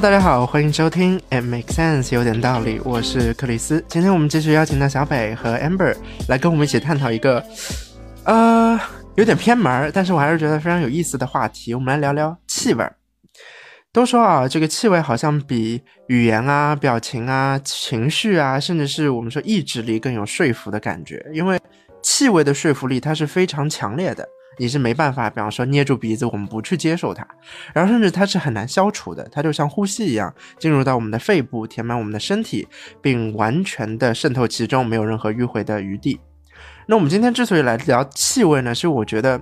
大家好，欢迎收听 It Makes Sense，有点道理。我是克里斯，今天我们继续邀请到小北和 Amber 来跟我们一起探讨一个，呃，有点偏门，但是我还是觉得非常有意思的话题。我们来聊聊气味。都说啊，这个气味好像比语言啊、表情啊、情绪啊，甚至是我们说意志力更有说服的感觉，因为气味的说服力它是非常强烈的。你是没办法，比方说捏住鼻子，我们不去接受它，然后甚至它是很难消除的，它就像呼吸一样，进入到我们的肺部，填满我们的身体，并完全的渗透其中，没有任何迂回的余地。那我们今天之所以来聊气味呢，是我觉得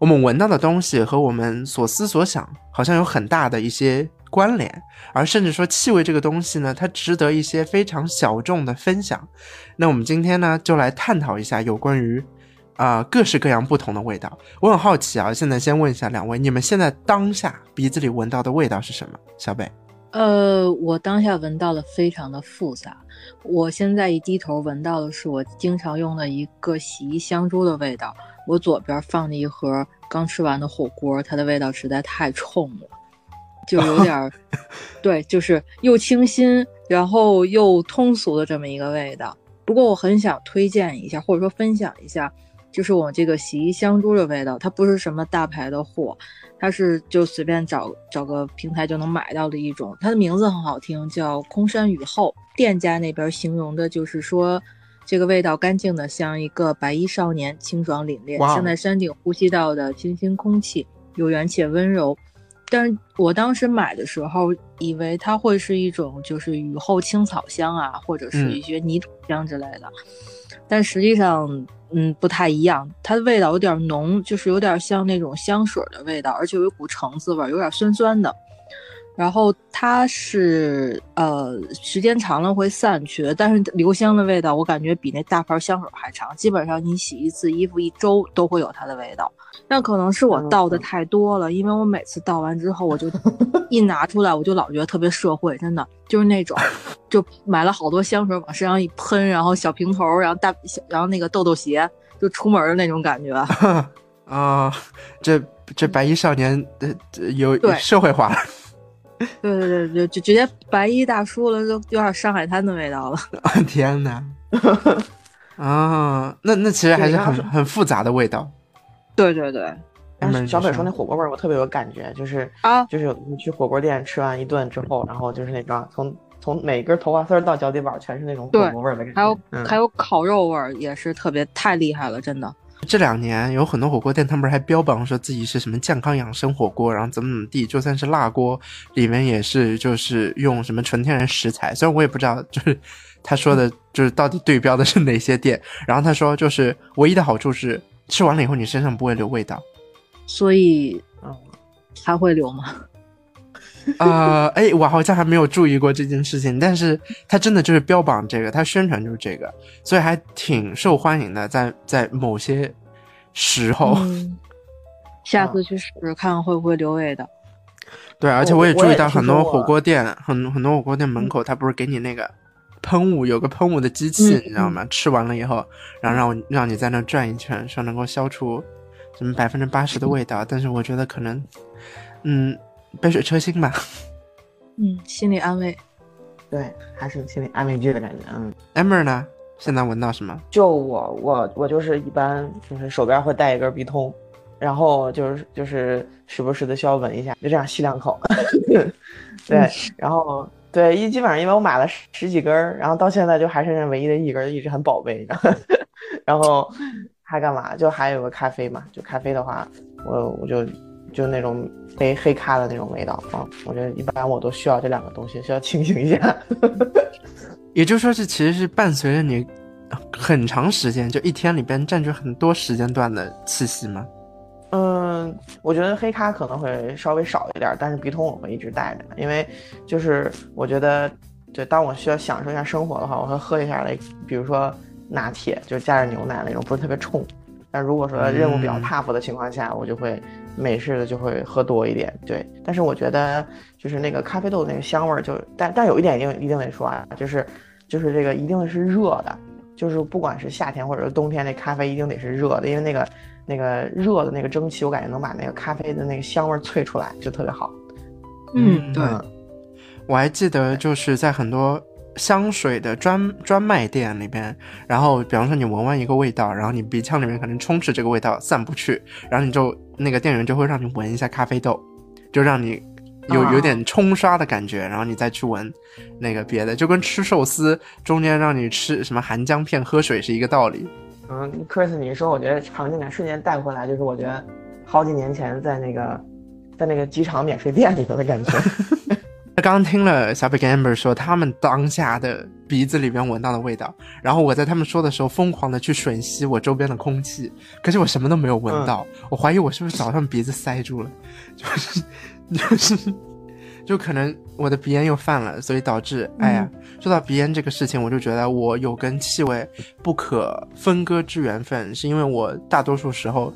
我们闻到的东西和我们所思所想好像有很大的一些关联，而甚至说气味这个东西呢，它值得一些非常小众的分享。那我们今天呢，就来探讨一下有关于。啊，各式各样不同的味道，我很好奇啊。现在先问一下两位，你们现在当下鼻子里闻到的味道是什么？小北，呃，我当下闻到的非常的复杂。我现在一低头闻到的是我经常用的一个洗衣香珠的味道。我左边放着一盒刚吃完的火锅，它的味道实在太冲了，就有点儿，对，就是又清新，然后又通俗的这么一个味道。不过我很想推荐一下，或者说分享一下。就是我这个洗衣香珠的味道，它不是什么大牌的货，它是就随便找找个平台就能买到的一种。它的名字很好听，叫空山雨后。店家那边形容的就是说，这个味道干净的像一个白衣少年，清爽凛冽，像在山顶呼吸到的清新空气，有缘且温柔。但是我当时买的时候，以为它会是一种就是雨后青草香啊，或者是一些泥土香之类的，但实际上。嗯，不太一样，它的味道有点浓，就是有点像那种香水的味道，而且有一股橙子味，有点酸酸的。然后它是呃，时间长了会散去，但是留香的味道我感觉比那大牌香水还长。基本上你洗一次衣服一周都会有它的味道。那可能是我倒的太多了，因为我每次倒完之后，我就 一拿出来，我就老觉得特别社会，真的就是那种，就买了好多香水往身上一喷，然后小平头，然后大小，然后那个豆豆鞋就出门的那种感觉。啊，这这白衣少年呃有社会化了。对对对，就就直接白衣大叔了，就有点上海滩的味道了。天哪！啊，那那其实还是很很复杂的味道。对对对。但是小北说那火锅味儿，我特别有感觉，就是啊，就是你去火锅店吃完一顿之后，然后就是那种从从每根头发丝到脚底板全是那种火锅味儿的感觉。还有还有烤肉味儿，也是特别太厉害了，真的。这两年有很多火锅店，他们不是还标榜说自己是什么健康养生火锅，然后怎么怎么地，就算是辣锅里面也是就是用什么纯天然食材。虽然我也不知道，就是他说的，就是到底对标的是哪些店。然后他说，就是唯一的好处是吃完了以后你身上不会留味道。所以，嗯，还会留吗？呃，哎，我好像还没有注意过这件事情，但是他真的就是标榜这个，他宣传就是这个，所以还挺受欢迎的，在在某些时候。下次去试试看会不会留味道。对，而且我也注意到很多火锅店，很很多火锅店门口，他不是给你那个喷雾，有个喷雾的机器，你知道吗？吃完了以后，然后让让你在那转一圈，说能够消除什么百分之八十的味道，但是我觉得可能，嗯。杯水车薪吧，嗯，心理安慰，对，还是心理安慰剂的感觉。嗯，amber 呢？现在闻到什么？就我，我，我就是一般就是手边会带一根鼻通，然后就是就是时不时的需要闻一下，就这样吸两口。对，然后对一基本上因为我买了十几根，然后到现在就还剩下唯一的一根，一直很宝贝。然后还干嘛？就还有个咖啡嘛，就咖啡的话，我我就。就那种黑黑咖的那种味道啊，我觉得一般我都需要这两个东西，需要清醒一下。也就是说，这其实是伴随着你很长时间，就一天里边占据很多时间段的气息吗？嗯，我觉得黑咖可能会稍微少一点，但是笔筒我会一直带着，因为就是我觉得，对当我需要享受一下生活的话，我会喝一下那，比如说拿铁，就是加点牛奶那种，不是特别冲。但如果说任务比较 tough 的情况下，我就会美式的就会喝多一点，对。但是我觉得就是那个咖啡豆那个香味儿，就但但有一点一定一定得说啊，就是就是这个一定是热的，就是不管是夏天或者是冬天，那咖啡一定得是热的，因为那个那个热的那个蒸汽，我感觉能把那个咖啡的那个香味儿萃出来，就特别好。嗯，对，我还记得就是在很多香水的专专卖店里边，然后比方说你闻完一个味道，然后你鼻腔里面可能充斥这个味道散不去，然后你就那个店员就会让你闻一下咖啡豆，就让你有有点冲刷的感觉，然后你再去闻那个别的，就跟吃寿司中间让你吃什么含姜片喝水是一个道理。嗯，Chris，你说我觉得场景感瞬间带回来，就是我觉得好几年前在那个在那个机场免税店里头的感觉。刚刚听了小北跟 Amber 说他们当下的鼻子里面闻到的味道，然后我在他们说的时候疯狂的去吮吸我周边的空气，可是我什么都没有闻到，我怀疑我是不是早上鼻子塞住了，就是就是就可能我的鼻炎又犯了，所以导致哎呀，说到鼻炎这个事情，我就觉得我有跟气味不可分割之缘分，是因为我大多数时候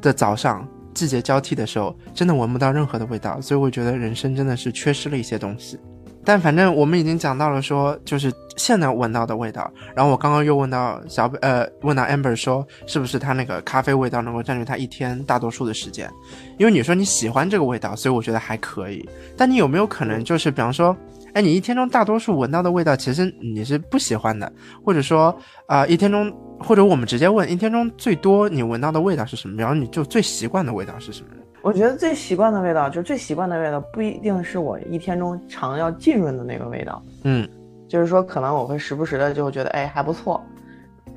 的早上。季节交替的时候，真的闻不到任何的味道，所以我觉得人生真的是缺失了一些东西。但反正我们已经讲到了说，就是现在闻到的味道。然后我刚刚又问到小呃，问到 Amber 说，是不是他那个咖啡味道能够占据他一天大多数的时间？因为你说你喜欢这个味道，所以我觉得还可以。但你有没有可能就是，比方说，哎，你一天中大多数闻到的味道，其实你是不喜欢的，或者说啊，一天中。或者我们直接问，一天中最多你闻到的味道是什么？然后你就最习惯的味道是什么？我觉得最习惯的味道，就是最习惯的味道，不一定是我一天中常要浸润的那个味道。嗯，就是说可能我会时不时的就觉得，哎，还不错。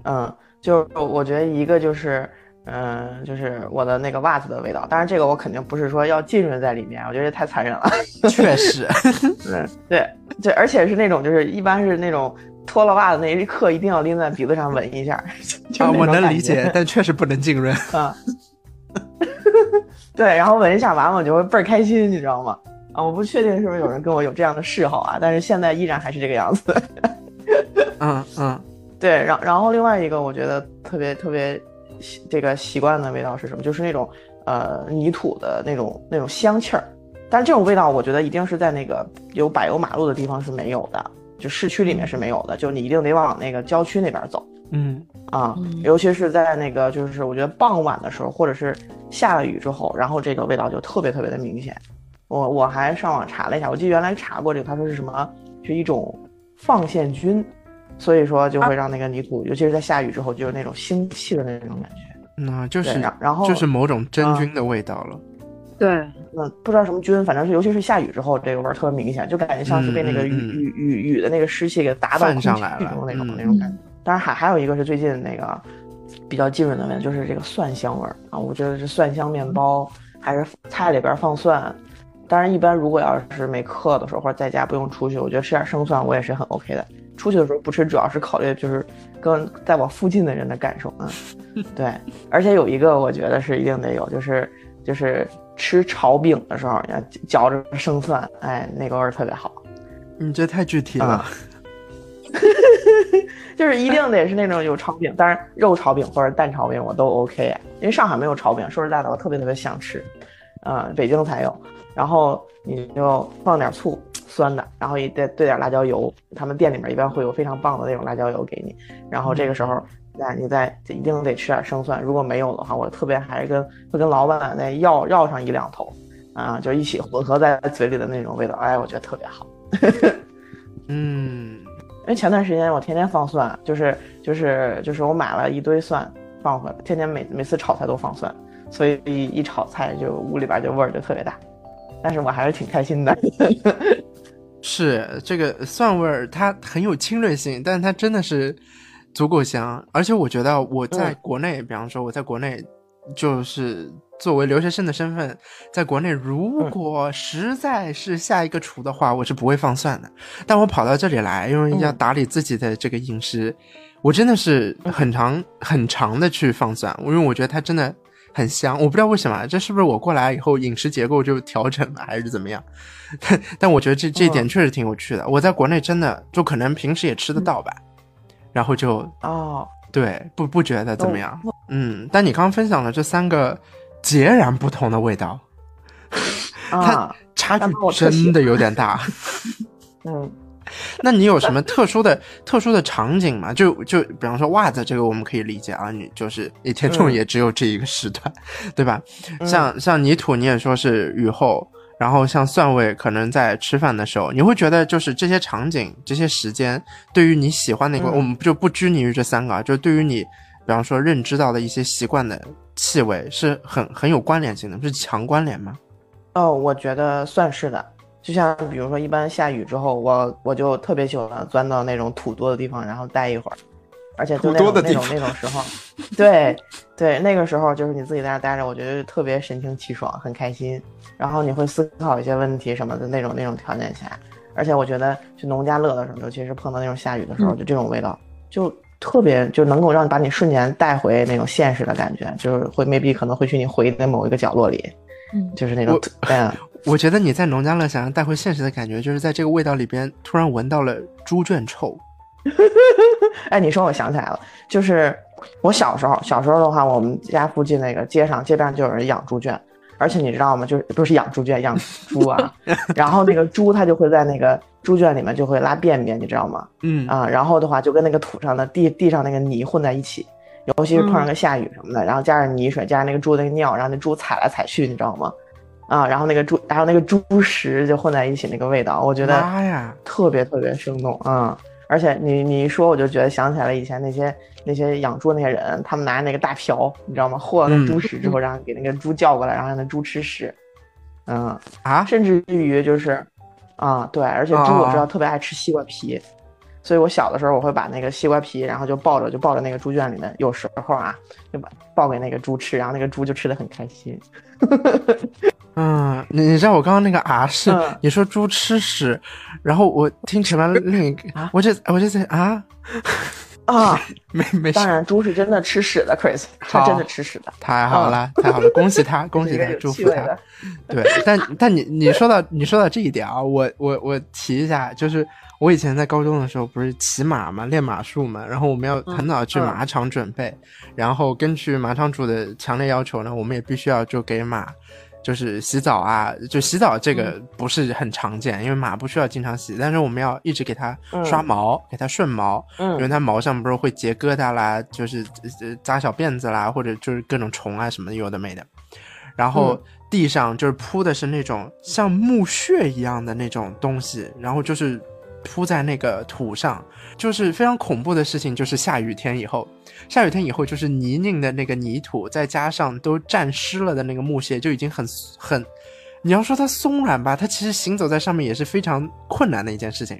嗯，就我觉得一个就是，嗯，就是我的那个袜子的味道。当然这个我肯定不是说要浸润在里面，我觉得太残忍了。确实，嗯，对，对，而且是那种就是一般是那种。脱了袜子那一刻，一定要拎在鼻子上闻一下。啊，我能理解，但确实不能浸润啊。对，然后闻一下，完了我就会倍儿开心，你知道吗？啊，我不确定是不是有人跟我有这样的嗜好啊，但是现在依然还是这个样子。嗯嗯，对，然然后另外一个我觉得特别特别这个习惯的味道是什么？就是那种呃泥土的那种那种香气儿，但是这种味道我觉得一定是在那个有柏油马路的地方是没有的。就市区里面是没有的，就你一定得往那个郊区那边走。嗯啊，尤其是在那个就是我觉得傍晚的时候，或者是下了雨之后，然后这个味道就特别特别的明显。我我还上网查了一下，我记得原来查过这个，他说是什么，是一种放线菌，所以说就会让那个泥土，尤其是在下雨之后，就有那种腥气的那种感觉。那就是然后就是某种真菌的味道了。对，那不知道什么菌，反正是尤其是下雨之后，这个味儿特别明显，就感觉像是被那个雨雨雨雨的那个湿气给打到空气中那种那种感觉。当然还还有一个是最近那个比较浸润的味，就是这个蒜香味儿啊，我觉得是蒜香面包还是菜里边放蒜。当然一般如果要是没课的时候或者在家不用出去，我觉得吃点生蒜我也是很 OK 的。出去的时候不吃，主要是考虑就是跟在我附近的人的感受啊。对，而且有一个我觉得是一定得有，就是就是。吃炒饼的时候，要嚼着生蒜，哎，那个味儿特别好。你这太具体了，就是一定得是那种有炒饼，当然肉炒饼或者蛋炒饼我都 OK。因为上海没有炒饼，说实在的，我特别特别想吃，嗯，北京才有。然后你就放点醋，酸的，然后也得兑点辣椒油，他们店里面一般会有非常棒的那种辣椒油给你。然后这个时候。那你再一定得吃点生蒜，如果没有的话，我特别还是跟会跟老板再要要上一两头，啊，就一起混合在嘴里的那种味道，哎，我觉得特别好。嗯，因为前段时间我天天放蒜，就是就是就是我买了一堆蒜放回来，天天每每次炒菜都放蒜，所以一炒菜就屋里边就味儿就特别大，但是我还是挺开心的。是这个蒜味儿，它很有侵略性，但是它真的是。足够香，而且我觉得我在国内，比方说我在国内，就是作为留学生的身份，在国内，如果实在是下一个厨的话，我是不会放蒜的。但我跑到这里来，因为要打理自己的这个饮食，我真的是很长很长的去放蒜，因为我觉得它真的很香。我不知道为什么，这是不是我过来以后饮食结构就调整了，还是怎么样？但 但我觉得这这一点确实挺有趣的。我在国内真的就可能平时也吃得到吧。然后就哦，对，不不觉得怎么样，嗯，但你刚刚分享了这三个截然不同的味道，它差距真的有点大，嗯，那你有什么特殊的 特殊的场景吗？就就比方说袜子这个我们可以理解啊，你就是一天中也只有这一个时段，对吧？像像泥土你也说是雨后，然后像蒜味可能在吃饭的时候，你会觉得就是这些场景这些时间对于你喜欢的一个，我们就不拘泥于这三个啊，就对于你比方说认知到的一些习惯的气味是很很有关联性的，是强关联吗？哦，我觉得算是的。就像比如说，一般下雨之后，我我就特别喜欢钻到那种土多的地方，然后待一会儿，而且就那种那种那种时候，对对，那个时候就是你自己在那待着，我觉得特别神清气爽，很开心。然后你会思考一些问题什么的那种那种条件下，而且我觉得去农家乐的时候，尤其是碰到那种下雨的时候，就这种味道就特别就能够让你把你瞬间带回那种现实的感觉，就是会 maybe 可能会去你回忆的某一个角落里，嗯，就是那种嗯。我觉得你在农家乐想要带回现实的感觉，就是在这个味道里边突然闻到了猪圈臭。哎，你说我想起来了，就是我小时候，小时候的话，我们家附近那个街上街边就有人养猪圈，而且你知道吗？就是不是养猪圈，养猪啊。然后那个猪它就会在那个猪圈里面就会拉便便，你知道吗？嗯啊，然后的话就跟那个土上的地地上那个泥混在一起，尤其是碰上个下雨什么的，然后加上泥水，加上那个猪的那个尿，然后那猪踩来踩去，你知道吗？啊，然后那个猪，还有那个猪食就混在一起，那个味道，我觉得特别特别生动啊！而且你你一说，我就觉得想起来了以前那些那些养猪那些人，他们拿那个大瓢，你知道吗？和了猪屎之后，然后给那个猪叫过来，然后让那猪吃屎。嗯啊，甚至于就是，啊对，而且猪我知道特别爱吃西瓜皮，所以我小的时候我会把那个西瓜皮，然后就抱着就抱着那个猪圈里面，有时候啊就把抱给那个猪吃，然后那个猪就吃的很开心。嗯，你你知道我刚刚那个啊是你说猪吃屎，然后我听成了另一个，我就我就在啊啊没没事当然猪是真的吃屎的，Chris，他真的吃屎的，太好了太好了，恭喜他 恭喜他祝福他，对，但但你你说到你说到这一点啊，我我我提一下，就是我以前在高中的时候不是骑马嘛，练马术嘛，然后我们要很早去马场准备，然后根据马场主的强烈要求呢，我们也必须要就给马。就是洗澡啊，就洗澡这个不是很常见，因为马不需要经常洗，但是我们要一直给它刷毛，给它顺毛，因为它毛上不是会结疙瘩啦，就是扎小辫子啦，或者就是各种虫啊什么有的没的。然后地上就是铺的是那种像木屑一样的那种东西，然后就是铺在那个土上，就是非常恐怖的事情，就是下雨天以后。下雨天以后，就是泥泞的那个泥土，再加上都沾湿了的那个木屑，就已经很很。你要说它松软吧，它其实行走在上面也是非常困难的一件事情。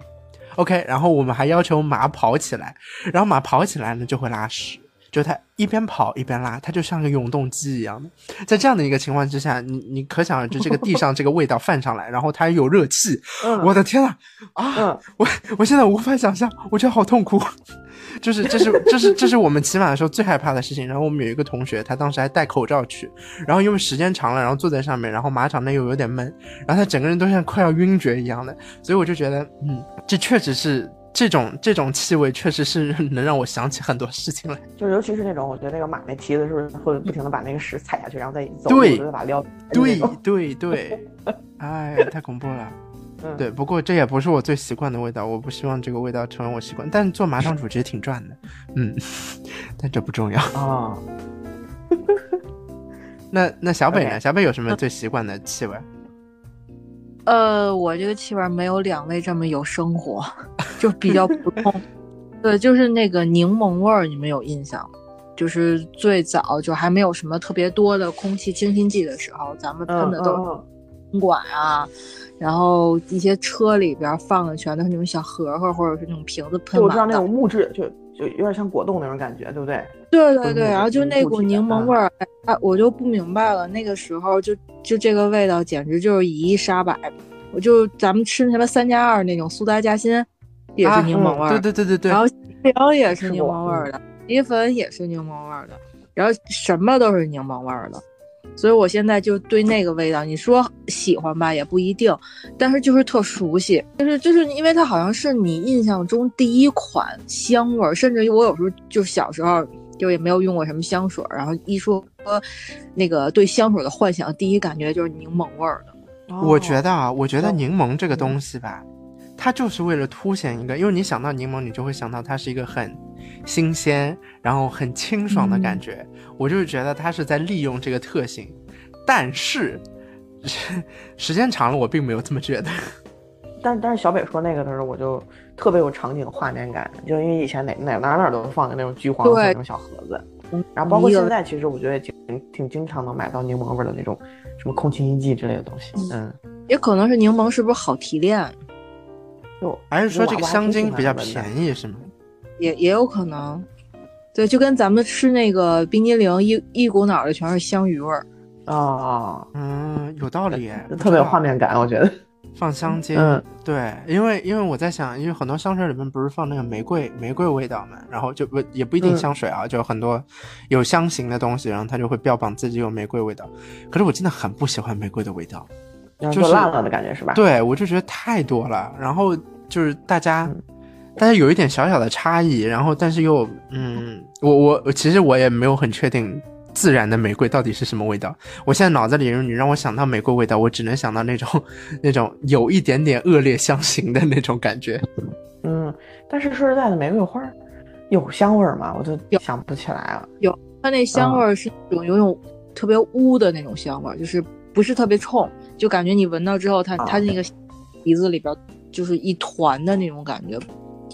OK，然后我们还要求马跑起来，然后马跑起来呢就会拉屎。就他一边跑一边拉，他就像个永动机一样的。在这样的一个情况之下，你你可想而知，这个地上这个味道泛上来，然后它有热气，我的天呐，啊！我我现在无法想象，我觉得好痛苦。就是这是这是这是我们骑马的时候最害怕的事情。然后我们有一个同学，他当时还戴口罩去，然后因为时间长了，然后坐在上面，然后马场内又有点闷，然后他整个人都像快要晕厥一样的。所以我就觉得，嗯，这确实是。这种这种气味确实是能让我想起很多事情来，就尤其是那种，我觉得那个马那蹄子是不是会不停的把那个屎踩下去，然后再走，对，再把撩，对对对，哎，太恐怖了。对，不过这也不是我最习惯的味道，我不希望这个味道成为我习惯。但做马场 主其实挺赚的，嗯，但这不重要啊。那那小北呢？小北有什么最习惯的气味？呃，我这个气味没有两位这么有生活，就比较普通。对，就是那个柠檬味儿，你们有印象？就是最早就还没有什么特别多的空气清新剂的时候，咱们喷的都是管啊，然后一些车里边放的全都是那种小盒盒或者是那种瓶子喷我知道那种木质，就就有点像果冻那种感觉，对不对？对对对，然后就那股柠檬味儿，哎，我就不明白了。那个时候就就这个味道，简直就是以一杀百。我就咱们吃什么三加二那种苏打夹心，也是柠檬味儿。对对对对对。然后饼也是柠檬味儿的，米粉也是柠檬味儿的，然后什么都是柠檬味儿的。所以我现在就对那个味道，你说喜欢吧，也不一定，但是就是特熟悉，就是就是因为它好像是你印象中第一款香味儿，甚至于我有时候就小时候。就也没有用过什么香水，然后一说那个对香水的幻想，第一感觉就是柠檬味儿的。我觉得啊，我觉得柠檬这个东西吧，它就是为了凸显一个，因为你想到柠檬，你就会想到它是一个很新鲜，然后很清爽的感觉。我就是觉得他是在利用这个特性，但是时间长了，我并没有这么觉得。但但是小北说那个的时候，我就特别有场景画面感，就因为以前哪哪哪哪都放的那种橘黄色那种小盒子，然后包括现在，其实我觉得也挺挺经常能买到柠檬味的那种什么空气清新剂之类的东西。嗯，也可能是柠檬是不是好提炼？就还是说这个香精比较便宜是吗？也也有可能，对，就跟咱们吃那个冰激凌，一一股脑的全是香芋味儿。啊，嗯，有道理，特别有画面感，我觉得。放香精，嗯，对，因为因为我在想，因为很多香水里面不是放那个玫瑰玫瑰味道嘛，然后就不也不一定香水啊，就很多有香型的东西，然后它就会标榜自己有玫瑰味道。可是我真的很不喜欢玫瑰的味道，就是烂了的感觉是吧？对，我就觉得太多了。然后就是大家大家有一点小小的差异，然后但是又嗯，我我其实我也没有很确定。自然的玫瑰到底是什么味道？我现在脑子里，你让我想到玫瑰味道，我只能想到那种那种有一点点恶劣香型的那种感觉。嗯，但是说实在的，玫瑰花有香味吗？我都想不起来了。有，它那香味是那种有种特别污的那种香味，就是不是特别冲，就感觉你闻到之后，它它那个鼻子里边就是一团的那种感觉，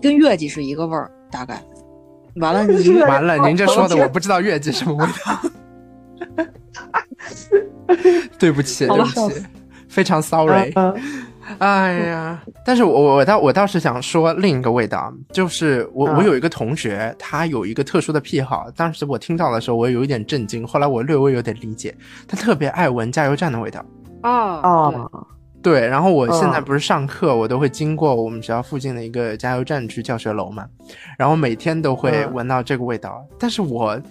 跟月季是一个味儿，大概。完了，你完了，您这说的 我不知道月季什么味道。对不起，对不起，非常 sorry。哎呀，但是我我倒我倒是想说另一个味道，就是我我有一个同学，他有一个特殊的癖好。当时我听到的时候，我有一点震惊，后来我略微有点理解，他特别爱闻加油站的味道。啊啊。对，然后我现在不是上课，我都会经过我们学校附近的一个加油站去教学楼嘛，然后每天都会闻到这个味道。但是我，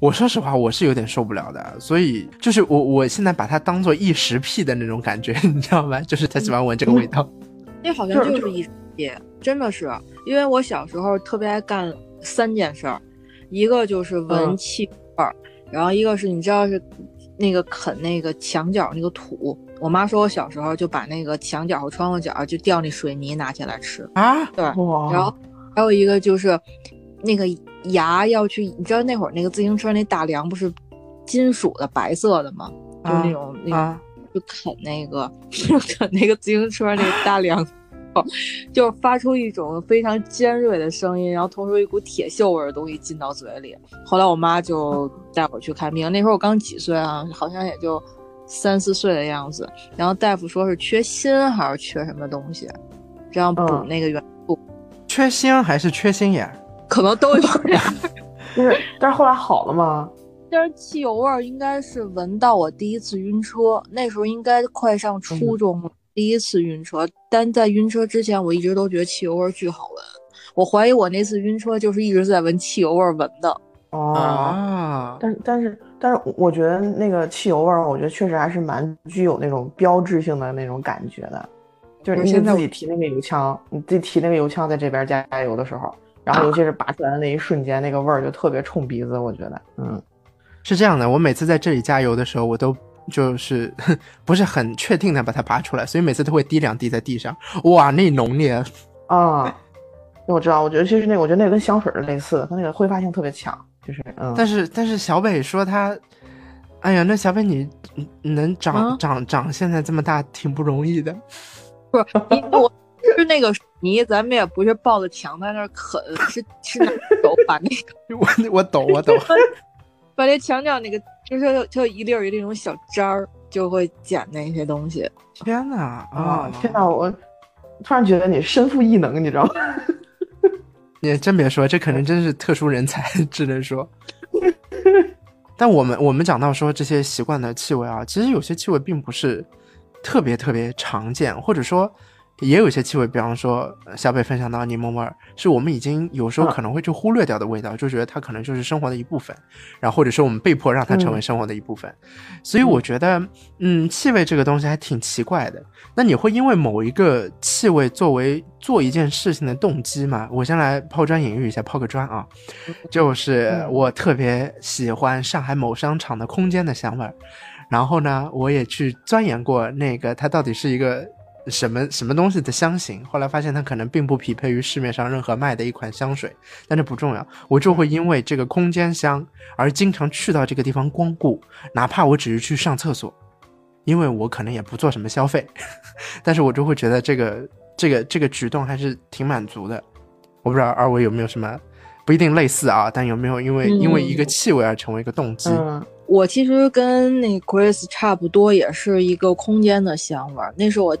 我说实话，我是有点受不了的，所以就是我我现在把它当做异食癖的那种感觉，你知道吗？就是他喜欢闻这个味道。那好像就是异食癖，真的是，因为我小时候特别爱干三件事儿，一个就是闻气味儿，然后一个是你知道是那个啃那个墙角那个土。我妈说，我小时候就把那个墙角和窗户角就掉那水泥拿起来吃啊。对，然后还有一个就是，那个牙要去，你知道那会儿那个自行车那大梁不是金属的白色的吗？就那种那个就啃那个 啃那个自行车那个大梁，就发出一种非常尖锐的声音，然后同时一股铁锈味的东西进到嘴里。后来我妈就带我去看病，那时候我刚几岁啊，好像也就。三四岁的样子，然后大夫说是缺锌还是缺什么东西，这样补那个元素。缺锌还是缺心眼？可能都有。就是，但是后来好了吗？但是汽油味儿应该是闻到我第一次晕车，那时候应该快上初中了，第一次晕车。但在晕车之前，我一直都觉得汽油味儿巨好闻。我怀疑我那次晕车就是一直在闻汽油味儿闻的。哦，但但是但是，我觉得那个汽油味儿，我觉得确实还是蛮具有那种标志性的那种感觉的。就是你自己提那个油枪，你自己提那个油枪在这边加油的时候，然后尤其是拔出来的那一瞬间，那个味儿就特别冲鼻子。我觉得，嗯，是这样的。我每次在这里加油的时候，我都就是 不是很确定的把它拔出来，所以每次都会滴两滴在地上。哇，那浓烈啊！我知道，我觉得其实那，我觉得那跟香水是类似的，它那个挥发性特别强。就是，但是但是小北说他，哎呀，那小北你能长长长现在这么大挺不容易的，不是你我是那个泥，咱们也不是抱着墙在那儿啃，是是手把那个 我我懂我懂，把那墙角那个就是就一粒一粒那种小渣儿，就会捡那些东西。天哪啊天哪！我突然觉得你身负异能，你知道吗？你真别说，这可能真是特殊人才，只能说。但我们我们讲到说这些习惯的气味啊，其实有些气味并不是特别特别常见，或者说。也有一些气味，比方说小北分享到柠檬味儿，是我们已经有时候可能会去忽略掉的味道，就觉得它可能就是生活的一部分，然后或者说我们被迫让它成为生活的一部分。所以我觉得，嗯，气味这个东西还挺奇怪的。那你会因为某一个气味作为做一件事情的动机吗？我先来抛砖引玉一下，抛个砖啊，就是我特别喜欢上海某商场的空间的香味儿，然后呢，我也去钻研过那个它到底是一个。什么什么东西的香型，后来发现它可能并不匹配于市面上任何卖的一款香水，但这不重要，我就会因为这个空间香而经常去到这个地方光顾，哪怕我只是去上厕所，因为我可能也不做什么消费，但是我就会觉得这个这个这个举动还是挺满足的。我不知道二位有没有什么不一定类似啊，但有没有因为因为一个气味而成为一个动机？嗯，我其实跟那 Chris 差不多，也是一个空间的香味儿。那是我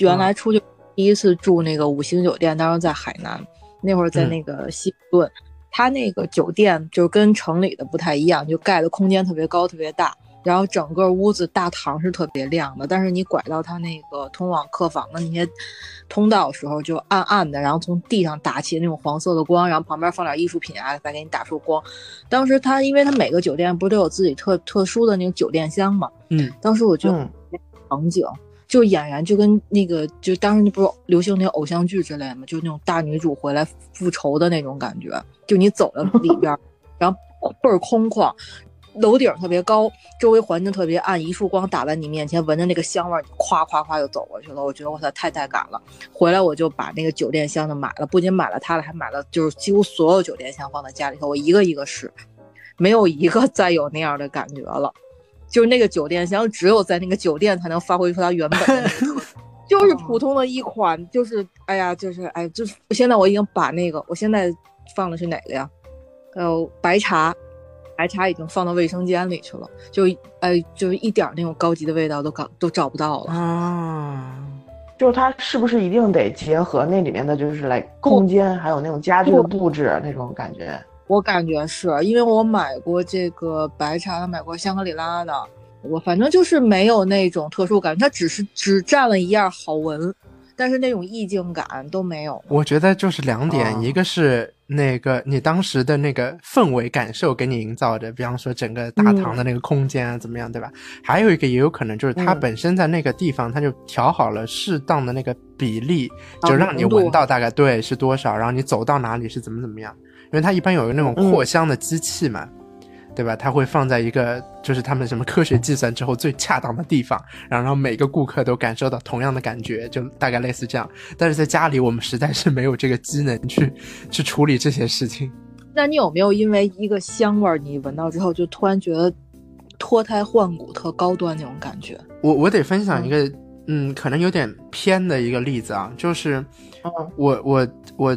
原来出去第一次住那个五星酒店，当时在海南，那会儿在那个希顿，它那个酒店就跟城里的不太一样，就盖的空间特别高，特别大。然后整个屋子大堂是特别亮的，但是你拐到它那个通往客房的那些通道时候就暗暗的，然后从地上打起那种黄色的光，然后旁边放点艺术品啊，再给你打出光。当时它，因为它每个酒店不是都有自己特特殊的那种酒店香嘛，嗯，当时我就场景，就俨然就跟那个就当时那不是流行那偶像剧之类嘛，就那种大女主回来复仇的那种感觉，就你走到里边，然后倍儿空旷。楼顶特别高，周围环境特别暗，一束光打在你面前，闻着那个香味儿，咵咵咵就走过去了。我觉得我操，太带感了。回来我就把那个酒店香就买了，不仅买了它了，还买了就是几乎所有酒店香放在家里头，我一个一个试，没有一个再有那样的感觉了。就是那个酒店香，只有在那个酒店才能发挥出它原本的那个，就是普通的一款，就是哎呀，就是哎，就是现在我已经把那个，我现在放的是哪个呀？呃，白茶。白茶已经放到卫生间里去了，就哎，就是一点那种高级的味道都搞都找不到了啊！就是它是不是一定得结合那里面的就是来空间，还有那种家具的布置那种感觉？我感觉是因为我买过这个白茶，买过香格里拉的，我反正就是没有那种特殊感觉，它只是只占了一样好闻，但是那种意境感都没有。我觉得就是两点，一个是。那个你当时的那个氛围感受给你营造的，比方说整个大堂的那个空间啊，怎么样，对吧？还有一个也有可能就是它本身在那个地方，它就调好了适当的那个比例，就让你闻到大概对是多少，然后你走到哪里是怎么怎么样，因为它一般有那种扩香的机器嘛。对吧？它会放在一个就是他们什么科学计算之后最恰当的地方，然后让每个顾客都感受到同样的感觉，就大概类似这样。但是在家里，我们实在是没有这个机能去去处理这些事情。那你有没有因为一个香味儿，你闻到之后就突然觉得脱胎换骨、特高端那种感觉？我我得分享一个，嗯，可能有点偏的一个例子啊，就是我我我。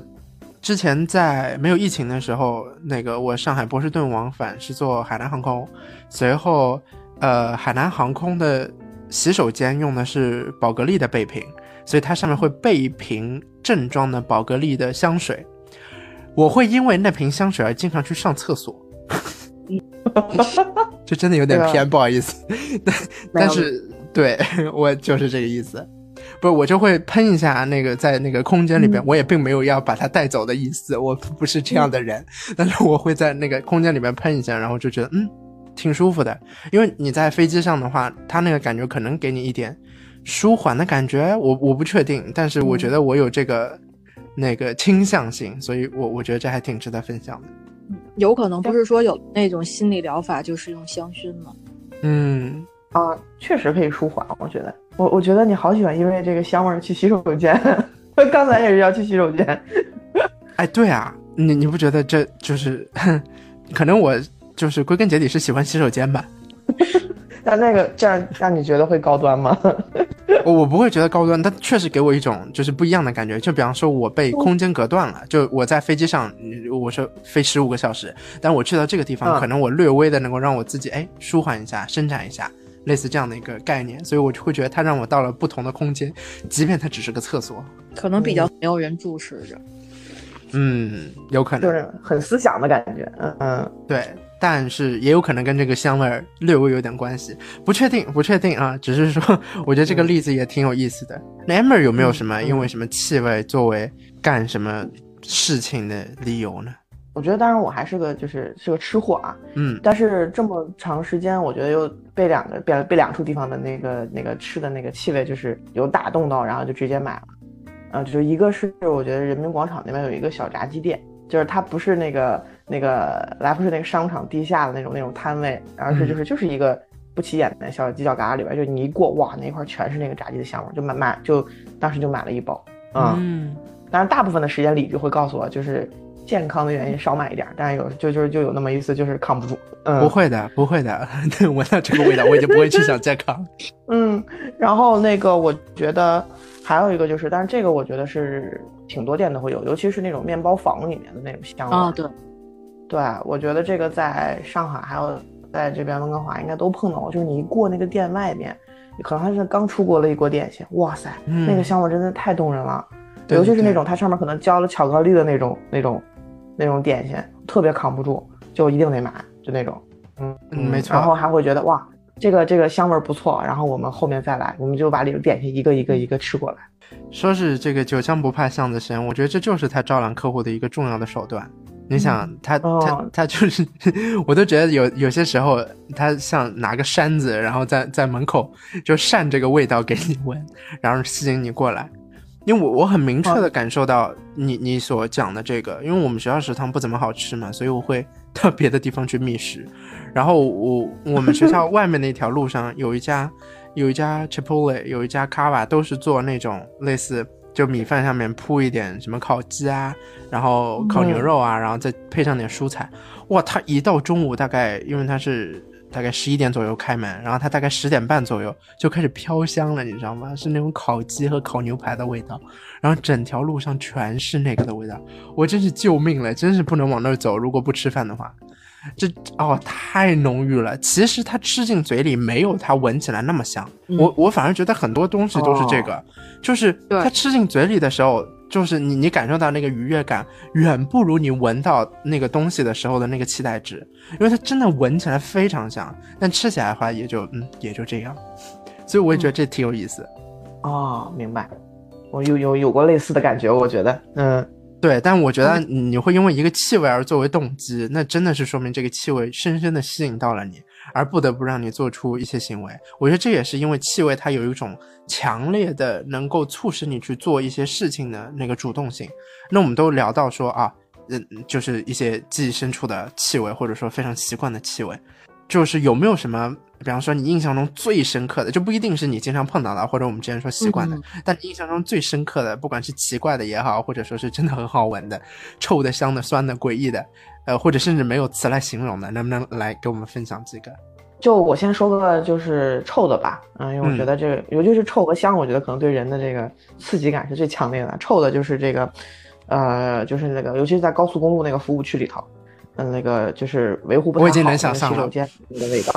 之前在没有疫情的时候，那个我上海波士顿往返是坐海南航空，随后，呃，海南航空的洗手间用的是宝格丽的备品，所以它上面会备一瓶正装的宝格丽的香水。我会因为那瓶香水而经常去上厕所，这真的有点偏，不好意思，但但是对 我就是这个意思。不是我就会喷一下那个在那个空间里边，我也并没有要把它带走的意思，我不是这样的人。但是我会在那个空间里面喷一下，然后就觉得嗯，挺舒服的。因为你在飞机上的话，它那个感觉可能给你一点舒缓的感觉，我我不确定，但是我觉得我有这个那个倾向性，所以我我觉得这还挺值得分享的。有可能不是说有那种心理疗法就是用香薰吗？嗯。啊，确实可以舒缓，我觉得。我我觉得你好喜欢因为这个香味儿去洗手间，刚才也是要去洗手间。哎，对啊，你你不觉得这就是，可能我就是归根结底是喜欢洗手间吧？那那个这样让你觉得会高端吗？我我不会觉得高端，但确实给我一种就是不一样的感觉。就比方说，我被空间隔断了，就我在飞机上，我说飞十五个小时，但我去到这个地方，可能我略微的能够让我自己哎舒缓一下，伸展一下。类似这样的一个概念，所以我就会觉得它让我到了不同的空间，即便它只是个厕所，可能比较没有人注视着。嗯，有可能就是很思想的感觉。嗯嗯，对，但是也有可能跟这个香味儿略微有点关系，不确定，不确定啊。只是说，我觉得这个例子也挺有意思的。那 Amber 有没有什么因为什么气味作为干什么事情的理由呢？我觉得，当然我还是个就是是个吃货啊，嗯，但是这么长时间，我觉得又被两个被被两处地方的那个那个吃的那个气味就是有打动到，然后就直接买了，嗯，就一个是我觉得人民广场那边有一个小炸鸡店，就是它不是那个那个来福士那个商场地下的那种那种摊位，而是就是就是一个不起眼的小犄角旮旯里边，就你一过，哇，那一块全是那个炸鸡的香味，就买买就当时就买了一包。嗯，当然大部分的时间理智会告诉我，就是健康的原因少买一点，但是有就就就有那么一次就是扛不住。嗯，不会的，不会的，闻到这个味道我已经不会去想健康。嗯，然后那个我觉得还有一个就是，但是这个我觉得是挺多店都会有，尤其是那种面包房里面的那种香味。啊，对，对，我觉得这个在上海还有。在这边温哥华应该都碰到过，就是你一过那个店外面，可能还是刚出锅了一锅点心，哇塞，那个香味真的太动人了，尤其是那种它上面可能浇了巧克力的那种那种那种点心，特别扛不住，就一定得买，就那种，嗯嗯，没错。然后还会觉得哇，这个这个香味不错，然后我们后面再来，我们就把里头点心一个一个一个吃过来。说是这个酒香不怕巷子深，我觉得这就是他招揽客户的一个重要的手段。你想他他他就是，我都觉得有有些时候他像拿个扇子，然后在在门口就扇这个味道给你闻，然后吸引你过来。因为我我很明确的感受到你你所讲的这个，因为我们学校食堂不怎么好吃嘛，所以我会到别的地方去觅食。然后我我们学校外面那条路上有一家 有一家 Chipotle，有一家 Kava，都是做那种类似。就米饭上面铺一点什么烤鸡啊，然后烤牛肉啊，然后再配上点蔬菜，哇！他一到中午大概，因为他是大概十一点左右开门，然后他大概十点半左右就开始飘香了，你知道吗？是那种烤鸡和烤牛排的味道，然后整条路上全是那个的味道，我真是救命了，真是不能往那儿走，如果不吃饭的话。这哦，太浓郁了。其实它吃进嘴里没有它闻起来那么香。我我反而觉得很多东西都是这个，就是它吃进嘴里的时候，就是你你感受到那个愉悦感，远不如你闻到那个东西的时候的那个期待值。因为它真的闻起来非常香，但吃起来的话也就嗯也就这样。所以我也觉得这挺有意思。哦，明白。我有有有过类似的感觉，我觉得嗯。对，但我觉得你会因为一个气味而作为动机，那真的是说明这个气味深深的吸引到了你，而不得不让你做出一些行为。我觉得这也是因为气味它有一种强烈的能够促使你去做一些事情的那个主动性。那我们都聊到说啊，嗯，就是一些记忆深处的气味，或者说非常习惯的气味，就是有没有什么？比方说，你印象中最深刻的，就不一定是你经常碰到的，或者我们之前说习惯的，但印象中最深刻的，不管是奇怪的也好，或者说是真的很好闻的，臭的、香的、酸的、诡异的，呃，或者甚至没有词来形容的，能不能来给我们分享几个？就我先说个就是臭的吧，嗯，因为我觉得这个，尤其是臭和香，我觉得可能对人的这个刺激感是最强烈的。臭的就是这个，呃，就是那个，尤其是在高速公路那个服务区里头，嗯，那个就是维护不太好的洗手间那个味道。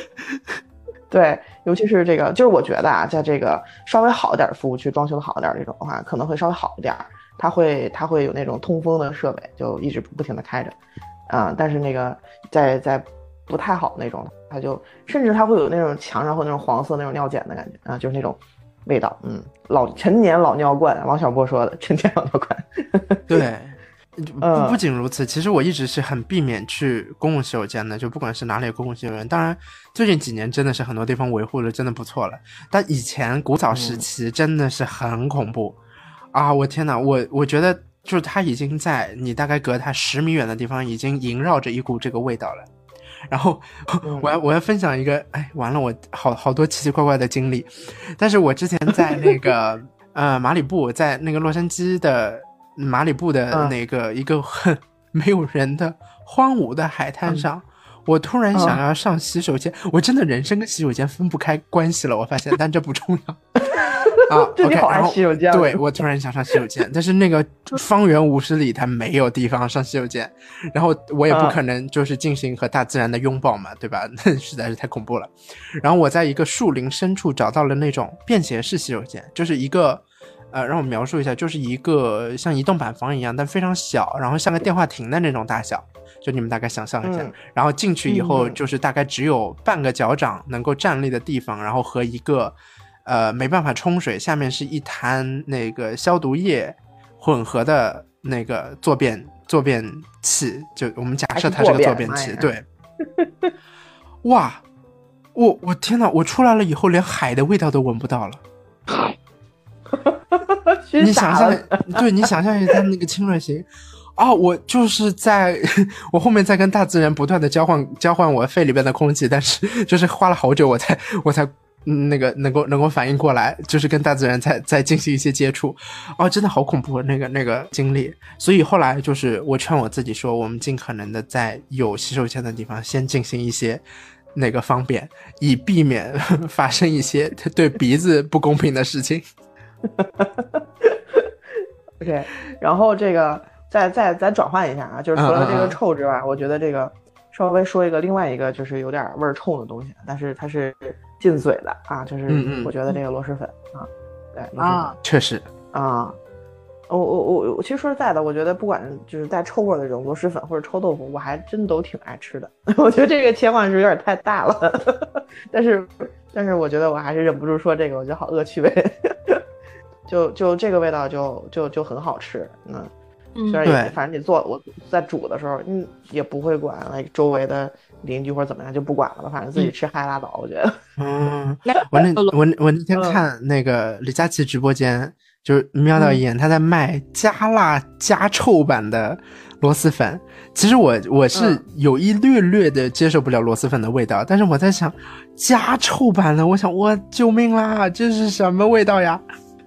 对，尤其是这个，就是我觉得啊，在这个稍微好一点的服务区，装修的好一点这种的话，可能会稍微好一点。它会，它会有那种通风的设备，就一直不停的开着，啊，但是那个在在不太好那种，它就甚至它会有那种墙上会那种黄色那种尿碱的感觉啊，就是那种味道，嗯，老陈年老尿罐，王小波说的陈年老尿罐，对。不不仅如此，其实我一直是很避免去公共洗手间的，就不管是哪里公共洗手间。当然，最近几年真的是很多地方维护的真的不错了，但以前古早时期真的是很恐怖啊！我天呐，我我觉得就是它已经在你大概隔它十米远的地方，已经萦绕着一股这个味道了。然后我要我要分享一个，哎，完了，我好好多奇奇怪怪的经历。但是我之前在那个呃马里布，在那个洛杉矶的。马里布的那个一个很没有人的荒芜的海滩上，我突然想要上洗手间。我真的人生跟洗手间分不开关系了，我发现，但这不重要 啊。OK，然后对我突然想上洗手间，但是那个方圆五十里它没有地方上洗手间，然后我也不可能就是进行和大自然的拥抱嘛，对吧？那实在是太恐怖了。然后我在一个树林深处找到了那种便携式洗手间，就是一个。呃，让我描述一下，就是一个像移动板房一样，但非常小，然后像个电话亭的那种大小，就你们大概想象一下。然后进去以后，就是大概只有半个脚掌能够站立的地方，然后和一个呃没办法冲水，下面是一滩那个消毒液混合的那个坐便坐便器，就我们假设它是个坐便器，对。哇，我我天呐，我出来了以后，连海的味道都闻不到了。你想象，对你想象一下它那个侵略性，哦，我就是在 我后面在跟大自然不断的交换交换我肺里边的空气，但是就是花了好久我才我才嗯那个能够能够反应过来，就是跟大自然在在进行一些接触。哦，真的好恐怖那个那个经历。所以后来就是我劝我自己说，我们尽可能的在有洗手间的地方先进行一些那个方便，以避免 发生一些对鼻子不公平的事情。OK，然后这个再再咱转换一下啊，就是除了这个臭之外，我觉得这个稍微说一个另外一个就是有点味儿冲的东西，但是它是进嘴的啊，就是我觉得这个螺蛳粉啊，对啊，确实，啊，我我我我其实说实在的，我觉得不管就是带臭味儿的这种螺蛳粉或者臭豆腐，我还真都挺爱吃的。我觉得这个切换是有点太大了，但是但是我觉得我还是忍不住说这个，我觉得好恶趣味。就就这个味道就就就很好吃，嗯，嗯虽然也对反正你做我在煮的时候，嗯，也不会管那周围的邻居或者怎么样，就不管了吧，反正自己吃嗨拉倒，我觉得。嗯。那我那我我那天嗯看那个李佳琦直播间，就是瞄到一眼，他在卖加辣加臭版的螺蛳粉。其实我我是嗯有一略略的接受不了螺蛳粉的味道，但是我在想加臭版的，我想我救命啦，这是什么味道呀？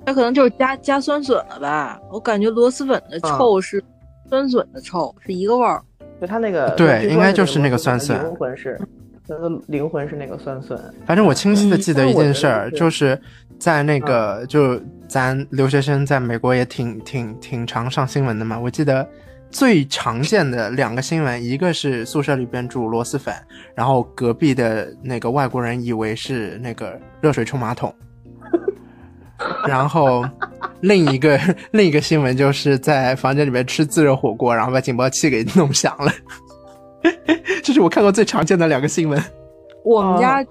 那可能就是加加酸笋了吧？我感觉螺蛳粉的臭是酸笋的臭，是一个味儿。就它那个对应该就是那个酸笋灵魂是，它的灵魂是那个酸笋。反正我清晰的记得一件事儿，嗯就是在那个就咱留学生在美国也挺挺挺常上新闻的嘛。我记得最常见的两个新闻，一个是宿舍里边煮螺蛳粉，然后隔壁的那个外国人以为是那个热水冲马桶，然后另一个另一个新闻就是在房间里面吃自热火锅，然后把警报器给弄响了。这是我看过最常见的两个新闻。我们家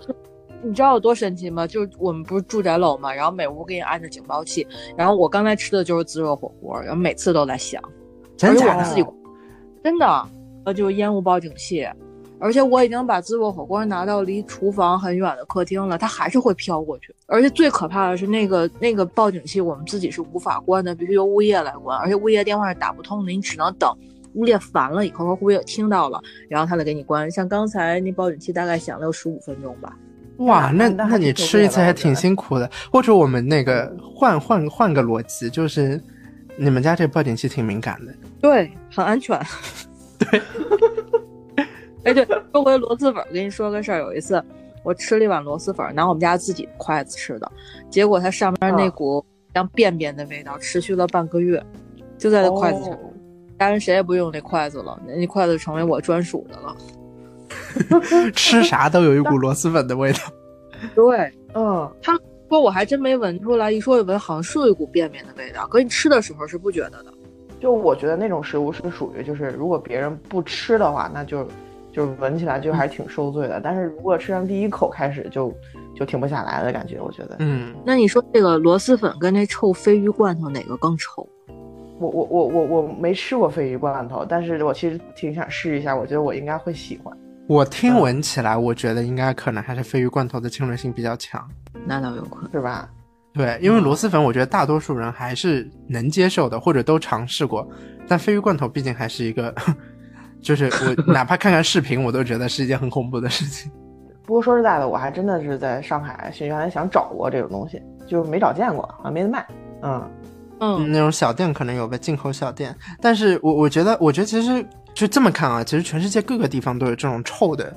你知道有多神奇吗？就是我们不是住宅楼嘛，然后每屋给你安着警报器，然后我刚才吃的就是自热火锅，然后每次都在响，而且真假的我自己真的，呃，就是烟雾报警器，而且我已经把自热火锅拿到离厨房很远的客厅了，它还是会飘过去。而且最可怕的是那个那个报警器，我们自己是无法关的，必须由物业来关，而且物业电话是打不通的，你只能等。物业烦了以后，或者物业听到了，然后他再给你关。像刚才那报警器大概响了有十五分钟吧。哇，那那你吃一次还挺辛苦的。或者我们那个换换换个逻辑，就是你们家这报警器挺敏感的，对，很安全。对，哎，对，说回螺蛳粉，我跟你说个事儿。有一次，我吃了一碗螺蛳粉，拿我们家自己的筷子吃的，结果它上面那啊股像便便的味道持续了半个月，就在那筷子上。哦家人谁也不用那筷子了，那筷子成为我专属的了。吃啥都有一股螺蛳粉的味道。对，嗯，他说我还真没闻出来，一说一闻，好像是有一股便便的味道。可你吃的时候是不觉得的。就我觉得那种食物是属于，就是如果别人不吃的话，那就就是闻起来就还挺受罪的。但是如果吃上第一口开始就就停不下来的感觉，我觉得。嗯，那你说这个螺蛳粉跟那臭鲱鱼罐头哪个更臭？我我我我我没吃过鲱鱼罐头，但是我其实挺想试一下，我觉得我应该会喜欢。我听闻起来，我觉得应该可能还是鲱鱼罐头的侵略性比较强。那倒有可能。是吧？对，因为螺蛳粉，我觉得大多数人还是能接受的，或者都尝试过。但鲱鱼罐头毕竟还是一个，就是我哪怕看看视频，我都觉得是一件很恐怖的事情。不过说实在的，我还真的是在上海原来想找过这种东西，就是没找见过，好像没得卖。嗯，嗯，那种小店可能有吧，进口小店。但是我我觉得，我觉得其实就这么看啊，其实全世界各个地方都有这种臭的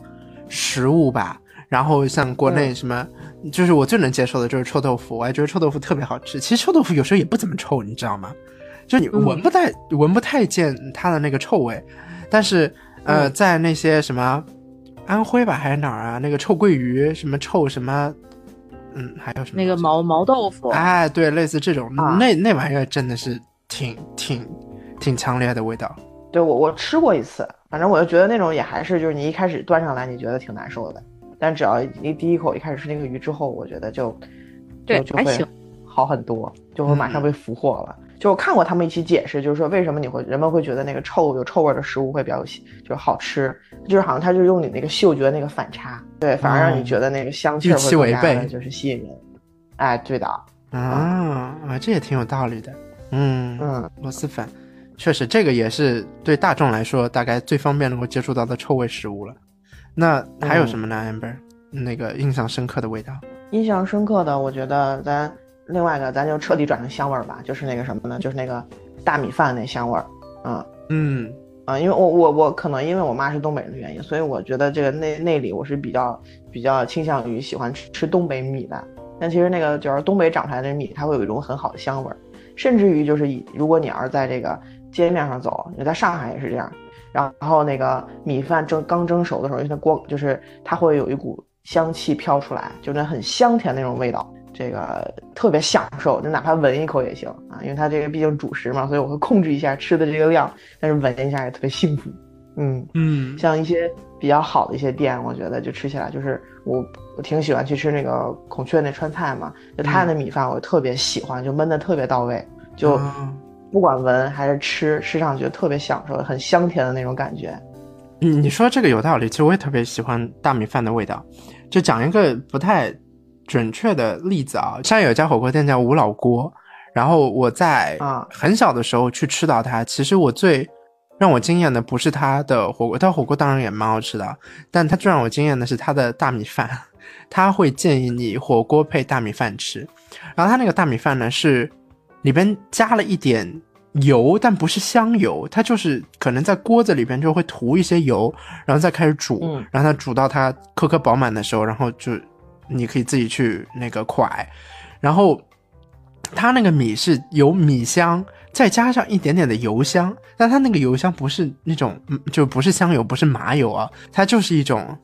食物吧。然后像国内什么，就是我最能接受的就是臭豆腐，我还觉得臭豆腐特别好吃。其实臭豆腐有时候也不怎么臭，你知道吗？就你闻不太、闻不太见它的那个臭味，但是呃，嗯在那些什么安徽吧还是哪儿啊，那个臭鳜鱼，什么臭什么，嗯，还有什么那个毛毛豆腐，哎，对，类似这种，啊那那玩意儿真的是挺挺挺强烈的味道。对我我吃过一次，反正我就觉得那种也还是就是你一开始端上来你觉得挺难受的，但只要一第一口一开始吃那个鱼之后，我觉得就对就就会还行好很多，就会马上被俘获了。就我看过他们一起解释，就是说为什么你会人们会觉得那个臭有臭味的食物会比较有就是好吃，就是好像它就用你那个嗅觉那个反差，对，反而让你觉得那个香气儿预期违会加的背就是吸引人。哎，对的，啊啊，这也挺有道理的。嗯嗯，螺蛳粉，确实，这个也是对大众来说大概最方便能够接触到的臭味食物了。那还有什么呢，amber？那个印象深刻的味道？印象深刻的，我觉得咱另外一个，咱就彻底转成香味儿吧，就是那个什么呢？就是那个大米饭那香味儿。嗯嗯啊，因为我我我可能因为我妈是东北人的原因，所以我觉得这个内内里我是比较比较倾向于喜欢吃吃东北米的。但其实那个就是东北长出来的米，它会有一种很好的香味儿，甚至于就是以如果你要是在这个街面上走，你在上海也是这样，然后那个米饭蒸刚蒸熟的时候，因为它锅就是它会有一股香气飘出来，就那很香甜那种味道，这个特别享受，就哪怕闻一口也行啊，因为它这个毕竟主食嘛，所以我会控制一下吃的这个量，但是闻一下也特别幸福。嗯嗯，像一些比较好的一些店，我觉得就吃起来就是我我挺喜欢去吃那个孔雀那川菜嘛，就他的米饭我特别喜欢，就焖的特别到位，就啊不管闻还是吃，吃上去特别享受，很香甜的那种感觉。你你说这个有道理，其实我也特别喜欢大米饭的味道。就讲一个不太准确的例子啊，上海有一家火锅店叫吴老锅，然后我在啊。很小的时候去吃到它，其实我最让我惊艳的不是它的火锅，它火锅当然也蛮好吃的，但它最让我惊艳的是它的大米饭，他会建议你火锅配大米饭吃，然后他那个大米饭呢是里边加了一点油，但不是香油，它就是可能在锅子里边就会涂一些油，然后再开始煮，嗯。然后它煮到它颗颗饱满的时候，然后就你可以自己去那个蒯，然后它那个米是有米香，再加上一点点的油香，但它那个油香不是那种，嗯就不是香油，不是麻油啊，它就是一种。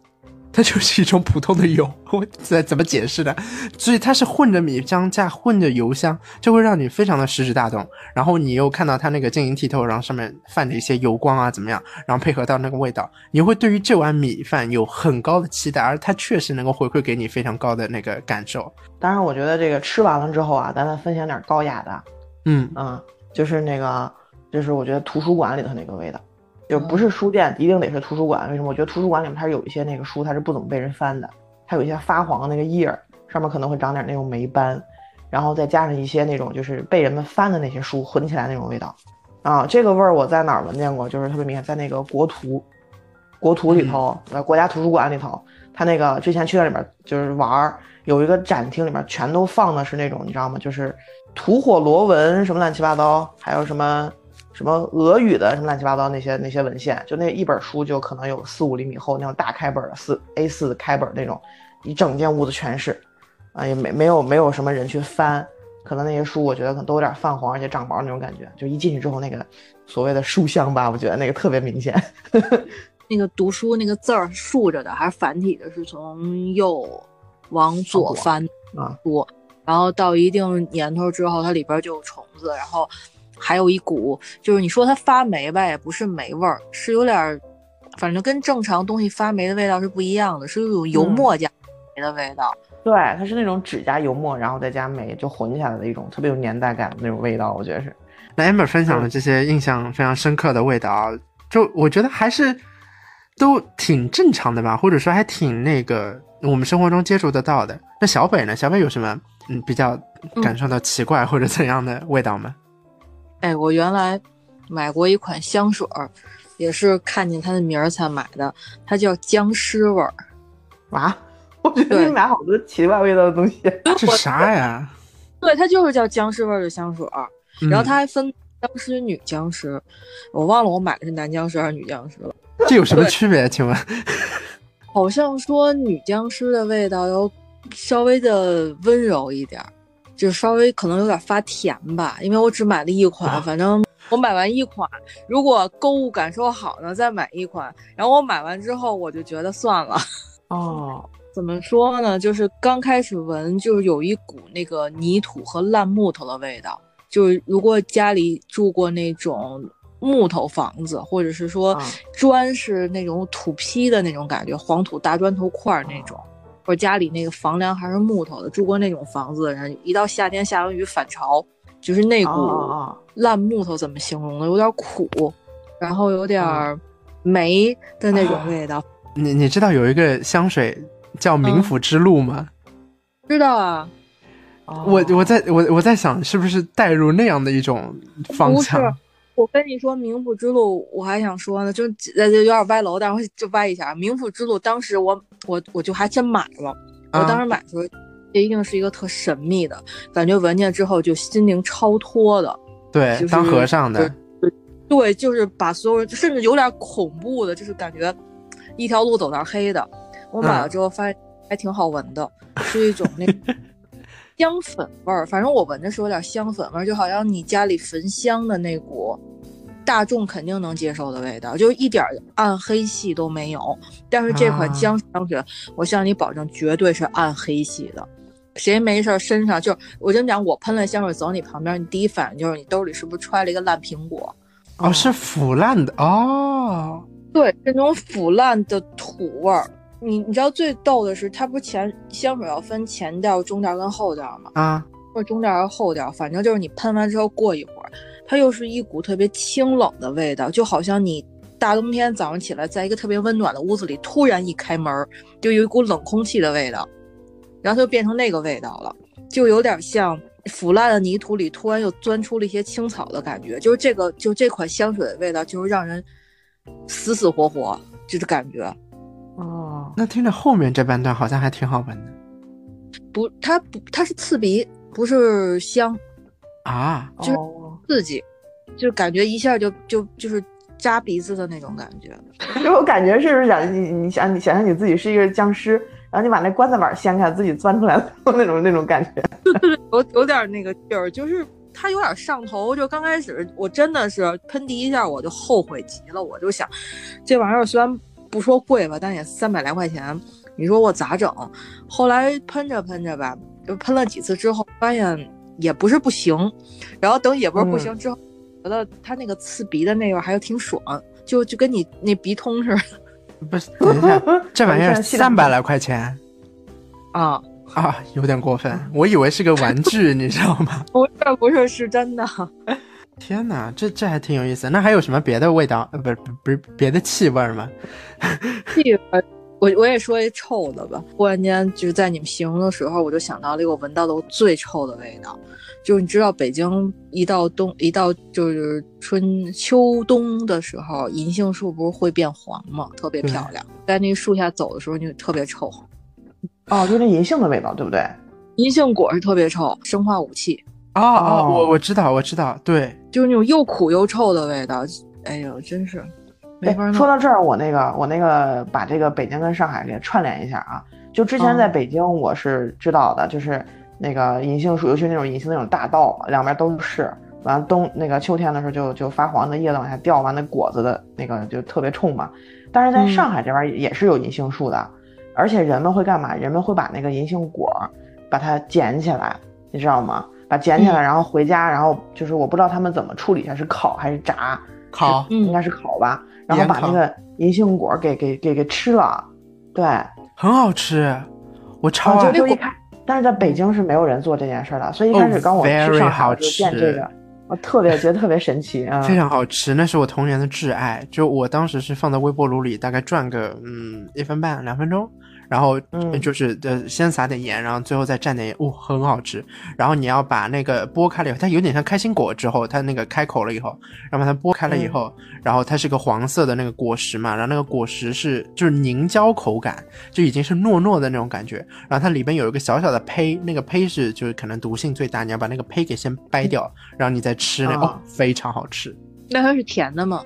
它就是一种普通的油，我怎怎么解释呢？所以它是混着米浆加混着油香，就会让你非常的食指大动。然后你又看到它那个晶莹剔透，然后上面泛着一些油光啊，怎么样？然后配合到那个味道，你会对于这碗米饭有很高的期待，而它确实能够回馈给你非常高的那个感受。当然，我觉得这个吃完了之后啊，咱再分享点高雅的，嗯啊，就是那个，就是我觉得图书馆里头那个味道，就不是书店，一定得是图书馆。为什么？我觉得图书馆里面它是有一些那个书，它是不怎么被人翻的，它有一些发黄的那个页儿，上面可能会长点那种霉斑，然后再加上一些那种就是被人们翻的那些书混起来那种味道，啊，这个味儿我在哪儿闻见过？就是特别明显，在那个国图，国图里头，呃，国家图书馆里头，它那个之前去那里面就是玩儿，有一个展厅里面全都放的是那种，你知道吗？就是吐火罗文什么乱七八糟，还有什么。什么俄语的什么乱七八糟那些那些文献，就那一本书就可能有四五厘米厚那种大开本的四 A 四开本那种，一整间屋子全是，啊也没没有没有什么人去翻，可能那些书我觉得可能都有点泛黄而且长毛那种感觉，就一进去之后那个所谓的书香吧，我觉得那个特别明显。那个读书那个字儿竖着的还是繁体的，是从右往左翻啊多，然后到一定年头之后，它里边就有虫子，然后还有一股就是你说它发霉吧，也不是霉味儿，是有点儿，反正跟正常东西发霉的味道是不一样的，是有种油墨加霉的味道。对，它是那种纸加油墨，然后再加煤就混起来的一种特别有年代感的那种味道，我觉得是。那 Amber 分享的这些印象非常深刻的味道啊，就我觉得还是都挺正常的吧，或者说还挺那个我们生活中接触得到的。那小北呢？小北有什么嗯比较感受到奇怪或者怎样的味道吗？哎，我原来买过一款香水儿，也是看见它的名儿才买的，它叫僵尸味儿。啊，我觉得你买好多奇怪味道的东西。这啥呀？对，它就是叫僵尸味儿的香水儿。然后它嗯还分僵尸、女僵尸，我忘了我买的是男僵尸还是女僵尸了。这有什么区别？请问？好像说女僵尸的味道要稍微的温柔一点儿，就稍微可能有点发甜吧。因为我只买了一款，反正我买完一款，如果购物感受好呢，再买一款。然后我买完之后，我就觉得算了。哦，怎么说呢？就是刚开始闻，就是有一股那个泥土和烂木头的味道。就是如果家里住过那种木头房子，或者是说嗯砖是那种土坯的那种感觉，黄土大砖头块儿那种，或者家里那个房梁还是木头的，住过那种房子的人，一到夏天下完雨反潮，就是那哦股哦烂木头怎么形容呢？有点苦，然后有点儿霉的那种味道。你你知道有一个香水叫冥府之路吗？知道啊，哦，我我在我我在想，是不是带入那样的一种方不是向？我跟你说，冥府之路，我还想说呢，就呃有点歪楼，但是就歪一下。冥府之路当时我我我就还真买了，我当时买的时候，这一定是一个特神秘的感觉，闻见之后就心灵超脱的。对，就是当和尚的，对，就是把所有人，甚至有点恐怖的，就是感觉一条路走到黑的。我买了之后发现还挺好闻的，是一种那 香粉味儿，反正我闻着是有点香粉味儿，就好像你家里焚香的那股大众肯定能接受的味道，就一点暗黑系都没有。但是这款姜香香水，我向你保证，绝对是暗黑系的。谁没事儿身上就我跟你讲，我喷了香水走你旁边，你第一反应就是你兜里是不是揣了一个烂苹果？哦，是腐烂的哦，对，是那种腐烂的土味儿。你你知道最逗的是，它不是前香水要分前调、中调跟后调吗？啊，或者中调还是后调，反正就是你喷完之后过一会儿，它又是一股特别清冷的味道，就好像你大冬天早上起来，在一个特别温暖的屋子里，突然一开门，就有一股冷空气的味道，然后它就变成那个味道了，就有点像腐烂的泥土里突然又钻出了一些青草的感觉。就是这个，就这款香水的味道，就是让人死死活活，就是感觉哦，那听着后面这半段好像还挺好闻的不，它不，它是刺鼻，不是香，啊，就刺激，就感觉一下就就就是扎鼻子的那种感觉。就 我感觉是不是想你你想你想象你自己是一个僵尸，然后你把那棺材板掀开，自己钻出来了那种那种感觉。有有点那个劲儿，就是它有点上头。就刚开始我真的是喷第一下我就后悔极了，我就想这玩意儿虽然不说贵吧，但也三百来块钱，你说我咋整？后来喷着喷着吧，就喷了几次之后，发现也不是不行。然后等也不是不行之后，觉得它那个刺鼻的那味儿还挺爽，就就跟你那鼻通似的 不是，等一下，这玩意儿三百来块钱啊。啊，有点过分，我以为是个玩具，你知道吗？不是不是是真的。天哪，这这还挺有意思。那还有什么别的味道？呃，不是不是别的气味吗？气味我我也说一臭的吧。忽然间就是在你们形容的时候，我就想到了一个我闻到的最臭的味道，就是你知道北京一到冬一到就是春秋冬的时候，银杏树不是会变黄吗？特别漂亮，在那个树下走的时候，就特别臭。哦，就是那银杏的味道，对不对？银杏果是特别臭，生化武器，哦哦，哦我我知道我知道，对，就是那种又苦又臭的味道。哎呦，真是没哎法，弄。说到这儿，我那个我那个把这个北京跟上海给串联一下啊。就之前在北京我是知道的，就是那个银杏树，尤其是那种银杏那种大道，两边都是。完了冬那个秋天的时候就就发黄的叶子往下掉，完那果子的那个就特别冲嘛。但是在嗯上海这边也是有银杏树的，而且人们会干嘛？人们会把那个银杏果儿把它捡起来，你知道吗？把捡起来，嗯。然后回家，然后就是我不知道他们怎么处理一下，是烤还是炸？烤。嗯。应该是烤吧，然后把那个银杏果给给给给吃了，对，很好吃，我超啊，爱就就一开，但是在北京是没有人做这件事儿的，所以一开始哦刚我去 very 上海就见吃。这个，我特别觉得特别神奇啊，非常好吃，那是我童年的挚爱。就我当时是放在微波炉里，大概转个嗯一分半两分钟，然后嗯就是呃先撒点盐，然后最后再蘸点盐，哦，很好吃。然后你要把那个剥开了以后，它有点像开心果之后，它那个开口了以后，然后把它剥开了以后，然后它是个黄色的那个果实嘛，然后那个果实是就是凝胶口感，就已经是糯糯的那种感觉。然后它里边有一个小小的胚，那个胚是就是可能毒性最大，你要把那个胚给先掰掉，然后你再吃那个，非常好吃。那它是甜的吗？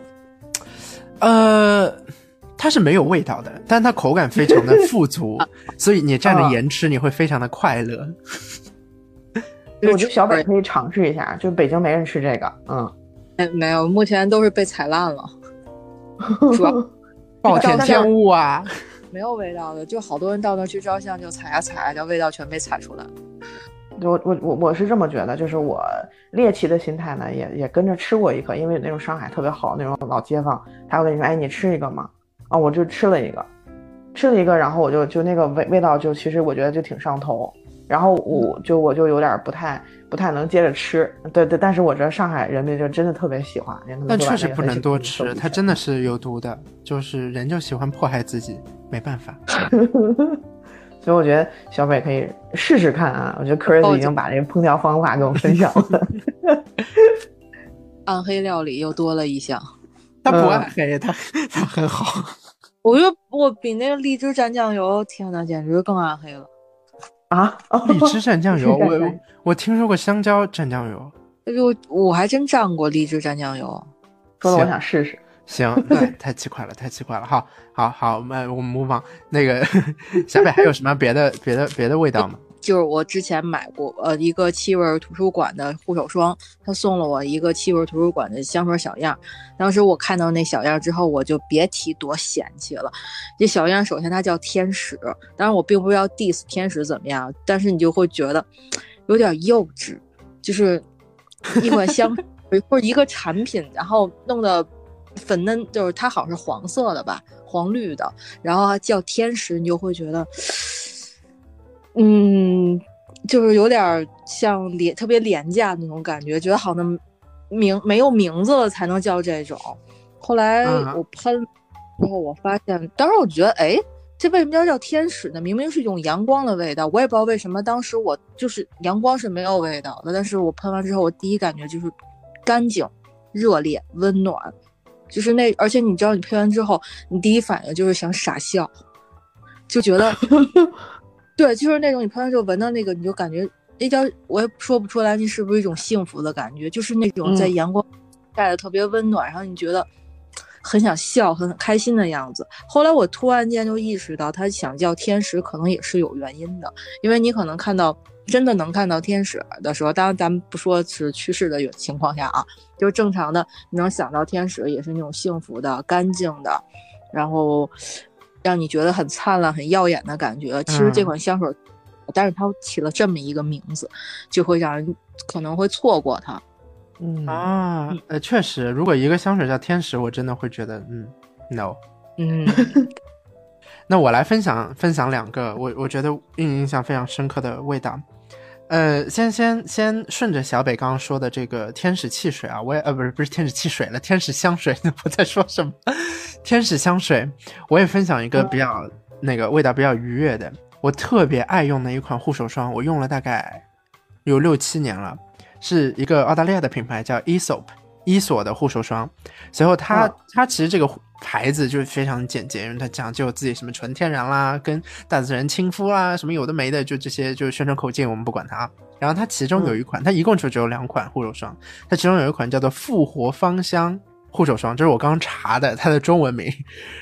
呃，它是没有味道的，但它口感非常的 富足，所以你蘸着盐吃，你会非常的快乐。我觉得小北可以尝试一下，就北京没人吃这个，嗯，哎，没有，目前都是被踩烂了，主要暴殄天物啊！没有味道的，就好多人到那儿去照相就踩啊踩啊，就味道全被踩出来。我我我我是这么觉得，就是我猎奇的心态呢，也也跟着吃过一颗，因为那种上海特别好那种老街坊，他会跟你说，哎，你吃一个吗？啊，我就吃了一个，吃了一个，然后我就就那个味味道就其实我觉得就挺上头，然后我就我就有点不太不太能接着吃，对对，但是我知道上海人民就真的特别喜欢，人但确实不能多吃，它真的是有毒的，就是人就喜欢迫害自己，没办法。所以我觉得小北可以试试看啊！我觉得 Chris 已经把这个烹调方法给我分享了。暗黑料理又多了一项。它不嗯暗黑，他他很好。我觉得我比那个荔枝蘸酱油，天呐，简直更暗黑了。啊，荔枝蘸酱油，我我我听说过香蕉蘸酱油。就我还真蘸过荔枝蘸酱油。说的我想试试。行，那太奇怪了，太奇怪了。好，好，好，我们我们 move on。那个 小北还有什么别的别的别的味道吗？就是我之前买过呃一个气味图书馆的护手霜，他送了我一个气味图书馆的香水小样。当时我看到那小样之后，我就别提多嫌弃了。这小样首先它叫天使，当然我并不是要 diss 天使怎么样，但是你就会觉得有点幼稚，就是一款香水或者一个产品，然后弄得粉嫩，就是它好像是黄色的吧，黄绿的，然后它叫天使，你就会觉得。嗯，就是有点像廉特别廉价那种感觉，觉得好像名没有名字了才能叫这种。后来嗯我喷之后，我发现，当时我觉得，哎，这为什么要叫天使呢？明明是一种阳光的味道，我也不知道为什么。当时我就是阳光是没有味道的，但是我喷完之后，我第一感觉就是干净、热烈、温暖，就是那，而且你知道，你喷完之后，你第一反应就是想傻笑，就觉得。对，就是那种你喷完之后闻到那个，你就感觉那叫我也说不出来，那是不是一种幸福的感觉？就是那种在嗯阳光晒的特别温暖，然后你觉得很想笑、很开心的样子。后来我突然间就意识到，他想叫天使可能也是有原因的，因为你可能看到真的能看到天使的时候，当然咱们不说是去世的情况下啊，就是正常的，你能想到天使也是那种幸福的、干净的，然后。让你觉得很灿烂、很耀眼的感觉。其实这款香水，嗯、但是它起了这么一个名字，就会让人可能会错过它。嗯啊，呃，确实，如果一个香水叫天使，我真的会觉得，嗯，no，嗯。那我来分享分享两个我我觉得印象非常深刻的味道。呃，先先先顺着小北刚刚说的这个天使汽水啊，我也呃不是不是天使汽水了，天使香水，我在说什么？天使香水，我也分享一个比较那个味道比较愉悦的，我特别爱用的一款护手霜，我用了大概有六七年了，是一个澳大利亚的品牌叫 Esop 伊索的护手霜。随后它它其实这个牌子就是非常简洁，因为它讲究自己什么纯天然啦，跟大自然亲肤啦，什么有的没的，就这些就是宣传口径，我们不管它。然后它其中有一款，它一共就只有两款护手霜，它其中有一款叫做复活芳香护手霜，这是我刚刚查的它的中文名。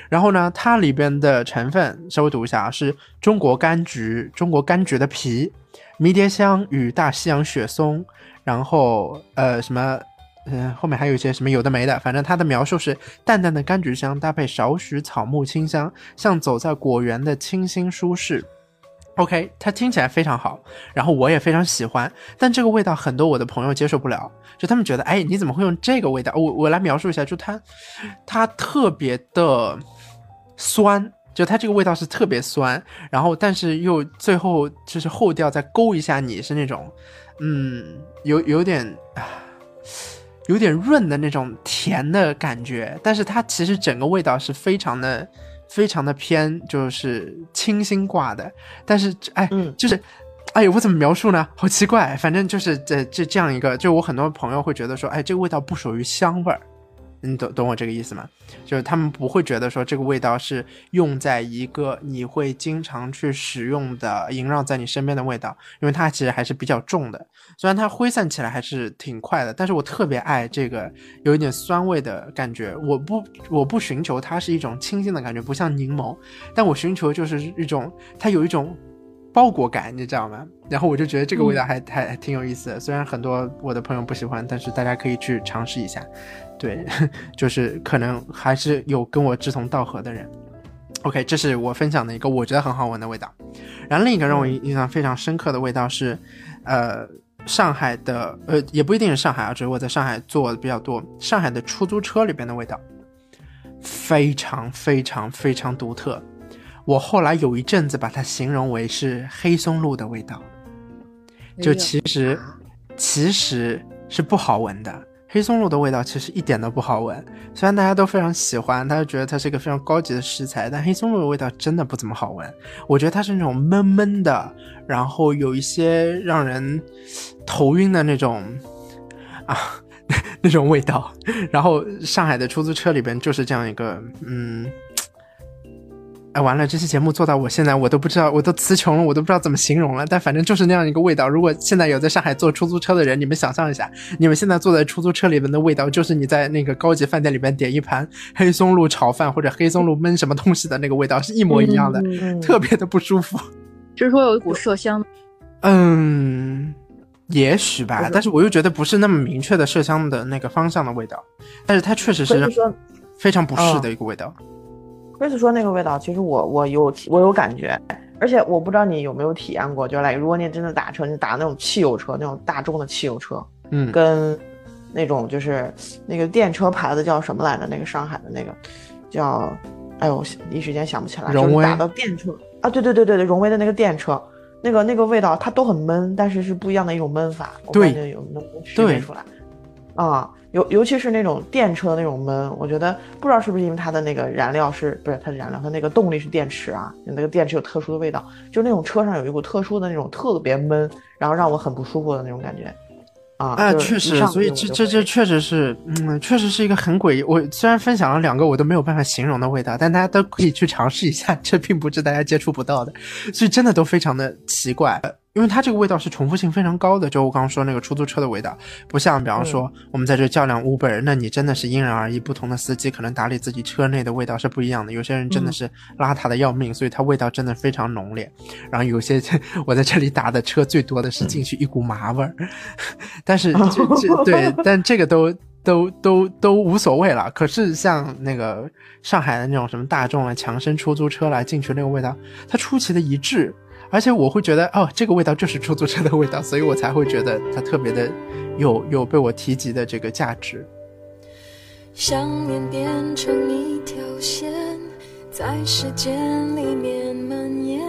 然后呢，它里边的成分稍微读一下啊，是中国柑橘、中国柑橘的皮、迷迭香与大西洋雪松，然后呃什么。嗯，后面还有一些什么有的没的，反正它的描述是淡淡的柑橘香搭配少许草木清香，像走在果园的清新舒适。OK，它听起来非常好，然后我也非常喜欢，但这个味道很多我的朋友接受不了，就他们觉得，哎，你怎么会用这个味道？我我来描述一下，就它它特别的酸，就它这个味道是特别酸，然后但是又最后就是后调再勾一下你，是那种嗯，有有点啊。有点润的那种甜的感觉，但是它其实整个味道是非常的、非常的偏，就是清新挂的。但是，哎，嗯、就是，哎，我怎么描述呢？好奇怪，反正就是这这这样一个，就我很多朋友会觉得说，哎，这个味道不属于香味儿。你懂懂我这个意思吗？就是他们不会觉得说这个味道是用在一个你会经常去使用的萦绕在你身边的味道，因为它其实还是比较重的。虽然它挥散起来还是挺快的，但是我特别爱这个有一点酸味的感觉。我不我不寻求它是一种清新的感觉，不像柠檬，但我寻求就是一种它有一种包裹感，你知道吗？然后我就觉得这个味道还、嗯、还还挺有意思的。虽然很多我的朋友不喜欢，但是大家可以去尝试一下。对，就是可能还是有跟我志同道合的人。OK，这是我分享的一个我觉得很好闻的味道。然后另一个让我印象非常深刻的味道是，呃，上海的，呃，也不一定是上海啊，只是我在上海做的比较多。上海的出租车里边的味道，非常非常非常独特。我后来有一阵子把它形容为是黑松露的味道，就其实、哎、其实是不好闻的。黑松露的味道其实一点都不好闻，虽然大家都非常喜欢，大家觉得它是一个非常高级的食材，但黑松露的味道真的不怎么好闻。我觉得它是那种闷闷的，然后有一些让人头晕的那种啊，那种味道。然后上海的出租车里边就是这样一个，嗯。哎，完了！这期节目做到我现在，我都不知道，我都词穷了，我都不知道怎么形容了。但反正就是那样一个味道。如果现在有在上海坐出租车的人，你们想象一下，你们现在坐在出租车里面的味道，就是你在那个高级饭店里面点一盘黑松露炒饭或者黑松露焖什么东西的那个味道是一模一样的，特别的不舒服。就是说有一股麝香。嗯，也许吧，但是我又觉得不是那么明确的麝香的那个方向的味道，但是它确实是非常不适的一个味道。威斯说那个味道，其实我我有我有感觉，而且我不知道你有没有体验过，就是来，如果你真的打车，你打那种汽油车，那种大众的汽油车，嗯，跟那种就是那个电车牌子叫什么来着？那个上海的那个叫，哎呦，一时间想不起来。荣威。打到电车啊，对对对对对，荣威的那个电车，那个那个味道它都很闷，但是是不一样的一种闷法，我感觉有能区别出来，啊。尤尤其是那种电车的那种闷，我觉得不知道是不是因为它的那个燃料是不是它的燃料，它那个动力是电池啊，那个电池有特殊的味道，就那种车上有一股特殊的那种特别闷，然后让我很不舒服的那种感觉。啊，哎，确实，所以这这这确实是，嗯，确实是一个很诡异。我虽然分享了两个我都没有办法形容的味道，但大家都可以去尝试一下，这并不是大家接触不到的，所以真的都非常的奇怪。因为它这个味道是重复性非常高的，就我刚刚说那个出租车的味道，不像比方说我们在这较量 Uber，那你真的是因人而异，不同的司机可能打理自己车内的味道是不一样的。有些人真的是邋遢的要命，所以它味道真的非常浓烈。然后有些我在这里打的车最多的是进去一股麻味儿，但是这 这对，但这个都都都都无所谓了。可是像那个上海的那种什么大众啊、强生出租车来进去那个味道，它出奇的一致。而且我会觉得，哦，这个味道就是出租车的味道，所以我才会觉得它特别的有有被我提及的这个价值。想念变成一条线，在时间里面蔓延，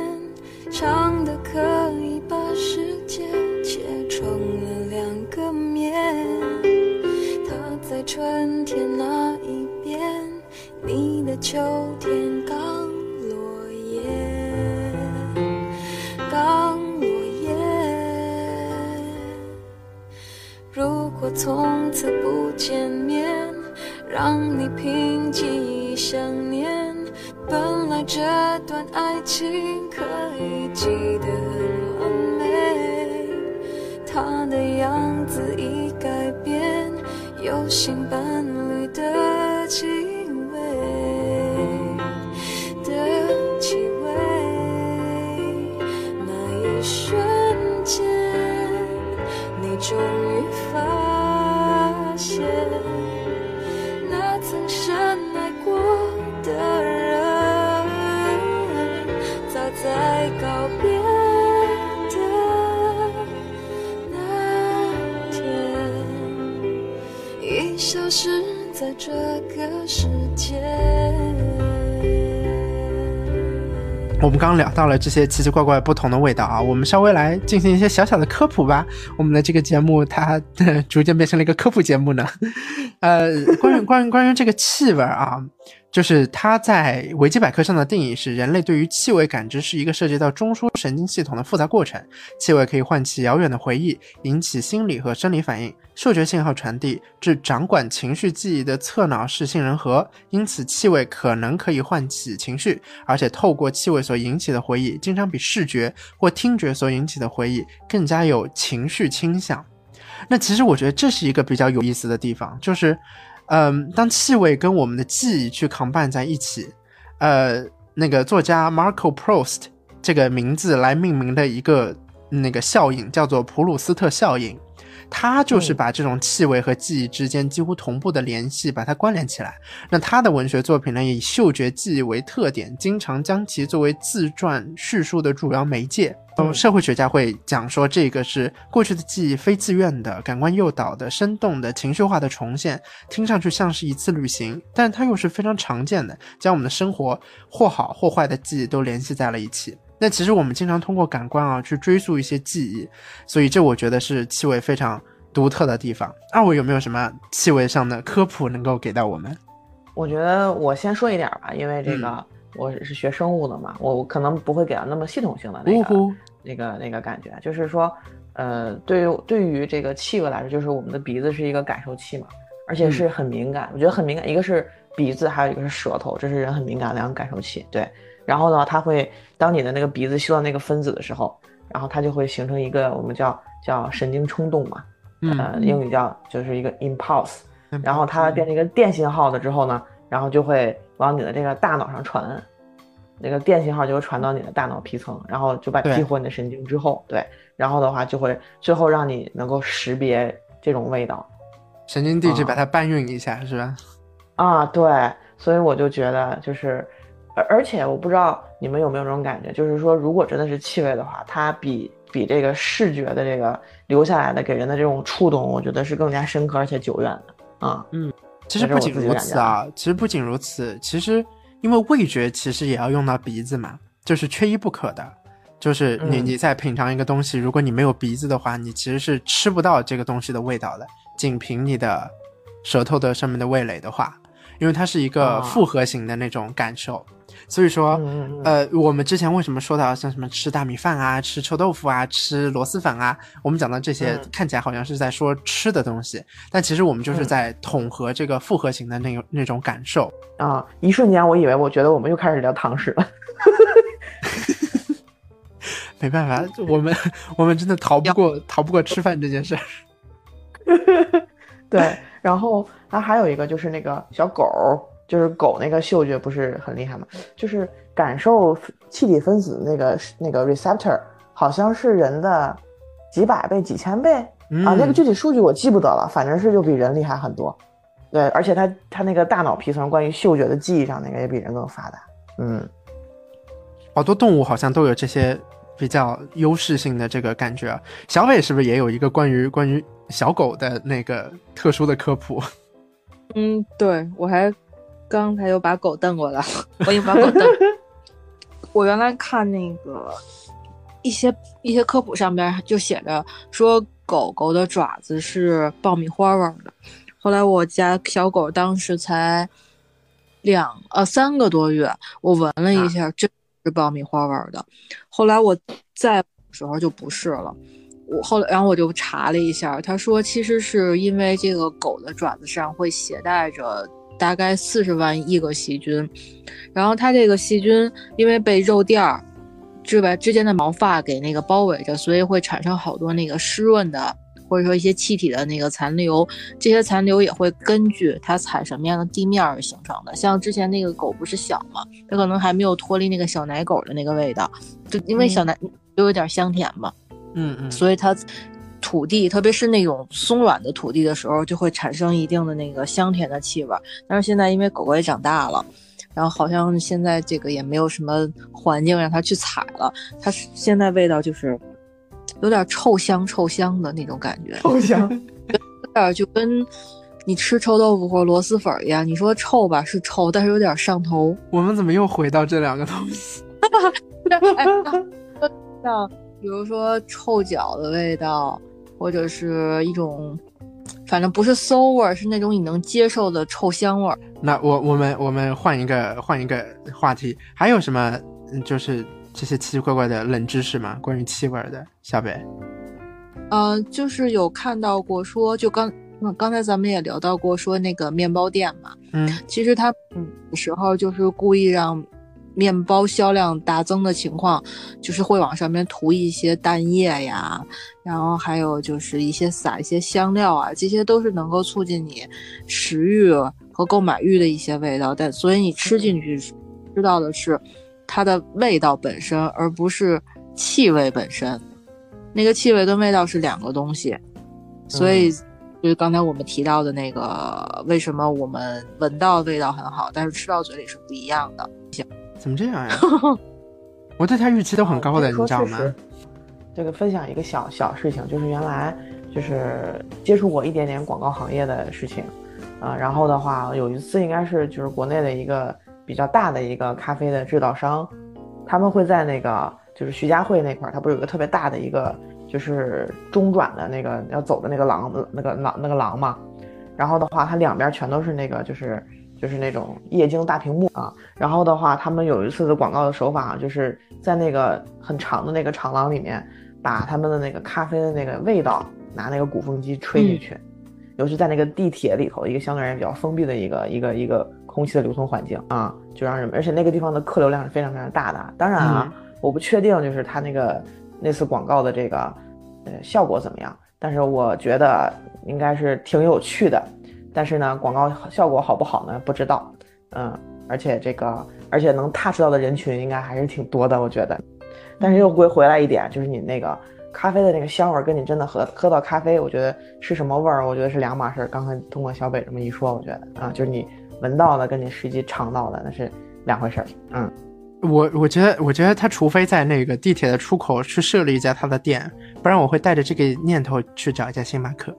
长的可以把世界切成了两个面。它在春天那一边，你的秋天刚。刚让你凭记忆想念。本来这段爱情可以记得很完美，他的样子已改变，有心我们刚刚聊到了这些奇奇怪怪不同的味道啊，我们稍微来进行一些小小的科普吧。我们的这个节目它 逐渐变成了一个科普节目呢。呃，关于关于关于这个气味啊。就是它在维基百科上的定义是：人类对于气味感知是一个涉及到中枢神经系统的复杂过程。气味可以唤起遥远的回忆，引起心理和生理反应。嗅觉信号传递至掌管情绪记忆的侧脑是杏仁核，因此气味可能可以唤起情绪，而且透过气味所引起的回忆，经常比视觉或听觉所引起的回忆更加有情绪倾向。那其实我觉得这是一个比较有意思的地方，就是。嗯，当气味跟我们的记忆去 combine 在一起，呃，那个作家 Marco Prost 这个名字来命名的一个那个效应叫做普鲁斯特效应。他就是把这种气味和记忆之间几乎同步的联系，把它关联起来。那他的文学作品呢，以嗅觉记忆为特点，经常将其作为自传叙述的主要媒介。嗯，社会学家会讲说，这个是过去的记忆非自愿的、感官诱导的、生动的、情绪化的重现，听上去像是一次旅行，但它又是非常常见的，将我们的生活或好或坏的记忆都联系在了一起。那其实我们经常通过感官啊去追溯一些记忆，所以这我觉得是气味非常独特的地方。二位有没有什么气味上的科普能够给到我们？我觉得我先说一点吧，因为这个我是学生物的嘛，我可能不会给到那么系统性的那个那个那个感觉。就是说，呃，对于对于这个气味来说，就是我们的鼻子是一个感受器嘛，而且是很敏感。我觉得很敏感，一个是鼻子，还有一个是舌头，这是人很敏感的两个感受器。对，然后呢，它会当你的那个鼻子嗅到那个分子的时候，然后它就会形成一个我们叫叫神经冲动嘛，呃，英语叫就是一个 impulse，然后它变成一个电信号的之后呢，然后就会往你的这个大脑上传。那个电信号就会传到你的大脑皮层，然后就把激活你的神经之后，对，然后的话就会最后让你能够识别这种味道，神经递质把它搬运一下，是吧？啊，对，所以我就觉得就是，而而且我不知道你们有没有这种感觉，就是说如果真的是气味的话，它比比这个视觉的这个留下来的给人的这种触动，我觉得是更加深刻而且久远的啊。嗯，其实不仅如此啊，其实不仅如此，其实。因为味觉其实也要用到鼻子嘛，就是缺一不可的。就是你你在品尝一个东西，如果你没有鼻子的话，你其实是吃不到这个东西的味道的。仅凭你的舌头的上面的味蕾的话，因为它是一个复合型的那种感受。所以说，呃，我们之前为什么说到像什么吃大米饭啊、吃臭豆腐啊、吃螺蛳粉啊，我们讲到这些看起来好像是在说吃的东西，但其实我们就是在统合这个复合型的那个那种感受啊！一瞬间，我以为我觉得我们又开始聊糖食了，没办法，我们我们真的逃不过逃不过吃饭这件事儿。对，然后啊，还有一个就是那个小狗。就是狗那个嗅觉不是很厉害吗？就是感受气体分子那个那个 receptor 好像是人的几百倍、几千倍啊，那个具体数据我记不得了，反正是就比人厉害很多。对，而且它它那个大脑皮层关于嗅觉的记忆上那个也比人更发达。嗯，好多动物好像都有这些比较优势性的这个感觉。小伟是不是也有一个关于关于小狗的那个特殊的科普？嗯，对我还。刚才又把狗瞪过来，我已经把狗瞪。我原来看那个一些一些科普上边就写着说狗狗的爪子是爆米花味的。后来我家小狗当时才两呃三个多月，我闻了一下，真是是爆米花味儿的。后来我在时候就不是了。我后来然后我就查了一下，他说其实是因为这个狗的爪子上会携带着。大概四十万亿个细菌，然后它这个细菌因为被肉垫儿之外之间的毛发给那个包围着，所以会产生好多那个湿润的或者说一些气体的那个残留。这些残留也会根据它踩什么样的地面而形成的。像之前那个狗不是小嘛，它可能还没有脱离那个小奶狗的那个味道，就因为小奶都有点香甜嘛，嗯嗯，所以它。土地，特别是那种松软的土地的时候，就会产生一定的那个香甜的气味。但是现在因为狗狗也长大了，然后好像现在这个也没有什么环境让它去踩了，它现在味道就是有点臭香臭香的那种感觉。臭香，有点就跟你吃臭豆腐或螺蛳粉一样。你说臭吧，是臭，但是有点上头。我们怎么又回到这两个东西？像比如说臭脚的味道。或者是一种，反正不是馊味儿，是那种你能接受的臭香味儿。那我我们我们换一个换一个话题，还有什么就是这些奇奇怪怪的冷知识吗？关于气味的，小北。嗯，就是有看到过说，就刚刚才咱们也聊到过说那个面包店嘛，嗯，其实他嗯时候就是故意让。面包销量大增的情况，就是会往上面涂一些蛋液呀，然后还有就是一些撒一些香料啊，这些都是能够促进你食欲和购买欲的一些味道。但所以你吃进去知道的是它的味道本身，而不是气味本身。那个气味跟味道是两个东西，所以就是刚才我们提到的那个，为什么我们闻到味道很好，但是吃到嘴里是不一样的。行。怎么这样呀？我对它预期都很高的，你知道吗？这个分享一个小小事情，就是原来就是接触过一点点广告行业的事情，啊，然后的话有一次应该是就是国内的一个比较大的一个咖啡的制造商，他们会在那个就是徐家汇那块儿，它不是有个特别大的一个就是中转的那个要走的那个廊那个廊那个廊嘛，然后的话它两边全都是那个就是。就是那种液晶大屏幕啊，然后的话，他们有一次的广告的手法啊，就是在那个很长的那个长廊里面，把他们的那个咖啡的那个味道拿那个鼓风机吹进去，尤其在那个地铁里头，一个相对而言比较封闭的一个一个一个空气的流通环境啊，就让人们，而且那个地方的客流量是非常非常大的。当然啊，我不确定就是他那个那次广告的这个呃效果怎么样，但是我觉得应该是挺有趣的。但是呢，广告效果好不好呢？不知道。嗯，而且这个而且能 touch 到的人群应该还是挺多的，我觉得。但是又归回来一点，就是你那个。咖啡的那个香味儿，跟你真的喝喝到咖啡，我觉得是什么味儿？我觉得是两码事儿。刚才通过小北这么一说，我觉得啊，就是你闻到的跟你实际尝到的那是两回事儿。嗯，我我觉得，我觉得他除非在那个地铁的出口去设立一家他的店，不然我会带着这个念头去找一家星巴克。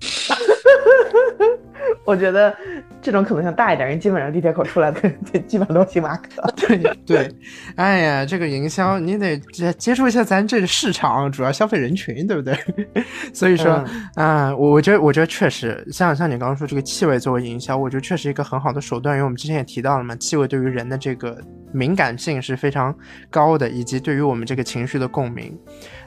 我觉得这种可能性大一点，因为基本上地铁口出来的基本上都是星巴克。对对，哎呀，这个营销你得接接触一下咱这个市场主要消费人群，对不对？所以说啊，我我觉得我觉得确实，像像你刚刚说这个气味作为营销，我觉得确实一个很好的手段，因为我们之前也提到了嘛，气味对于人的这个敏感性是非常高的，以及对于我们这个情绪的共鸣。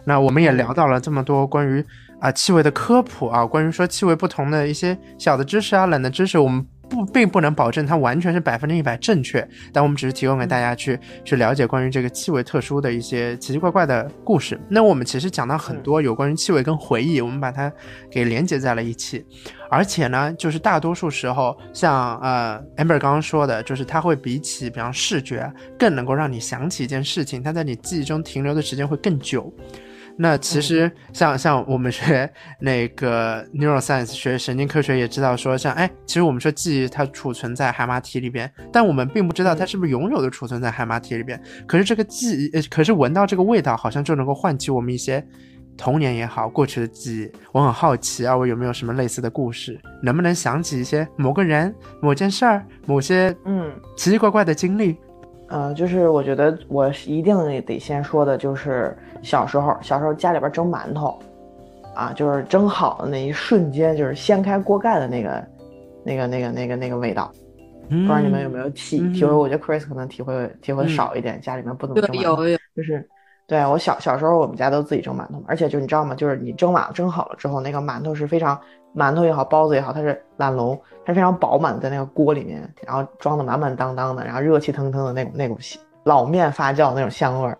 那我们也聊到了这么多关于。啊，气味的科普啊，关于说气味不同的一些小的知识啊，冷的知识，我们不并不能保证它完全是百分之一百正确，但我们只是提供给大家去去了解关于这个气味特殊的一些奇奇怪怪的故事。那我们其实讲到很多有关于气味跟回忆，我们把它给连接在了一起，而且呢，就是大多数时候，像呃 amber 刚刚说的，就是它会比起比方视觉更能够让你想起一件事情，它在你记忆中停留的时间会更久。那其实像像我们学 那个 neuroscience 学神经科学也知道说，像哎，其实我们说记忆它储存在海马体里边，但我们并不知道它是不是永久的储存在海马体里边。可是这个记忆，可是闻到这个味道，好像就能够唤起我们一些童年也好，过去的记忆。我很好奇啊，我有没有什么类似的故事，能不能想起一些某个人、某件事儿、某些嗯奇奇怪怪的经历？呃，就是我觉得我一定得先说的，就是小时候，小时候家里边蒸馒头，啊，就是蒸好的那一瞬间，就是掀开锅盖的那个，那个，那个，那个，那个味道。不知道你们有没有体体会？我觉得 Chris 可能体会体会少一点，家里面不怎么蒸馒头。就是，对我小小时候，我们家都自己蒸馒头，而且就你知道吗？就是你蒸完蒸好了之后，那个馒头是非常。馒头也好，包子也好，它是懒笼，它是非常饱满在那个锅里面，然后装的满满当当的，然后热气腾腾的那种那种老面发酵那种香味儿。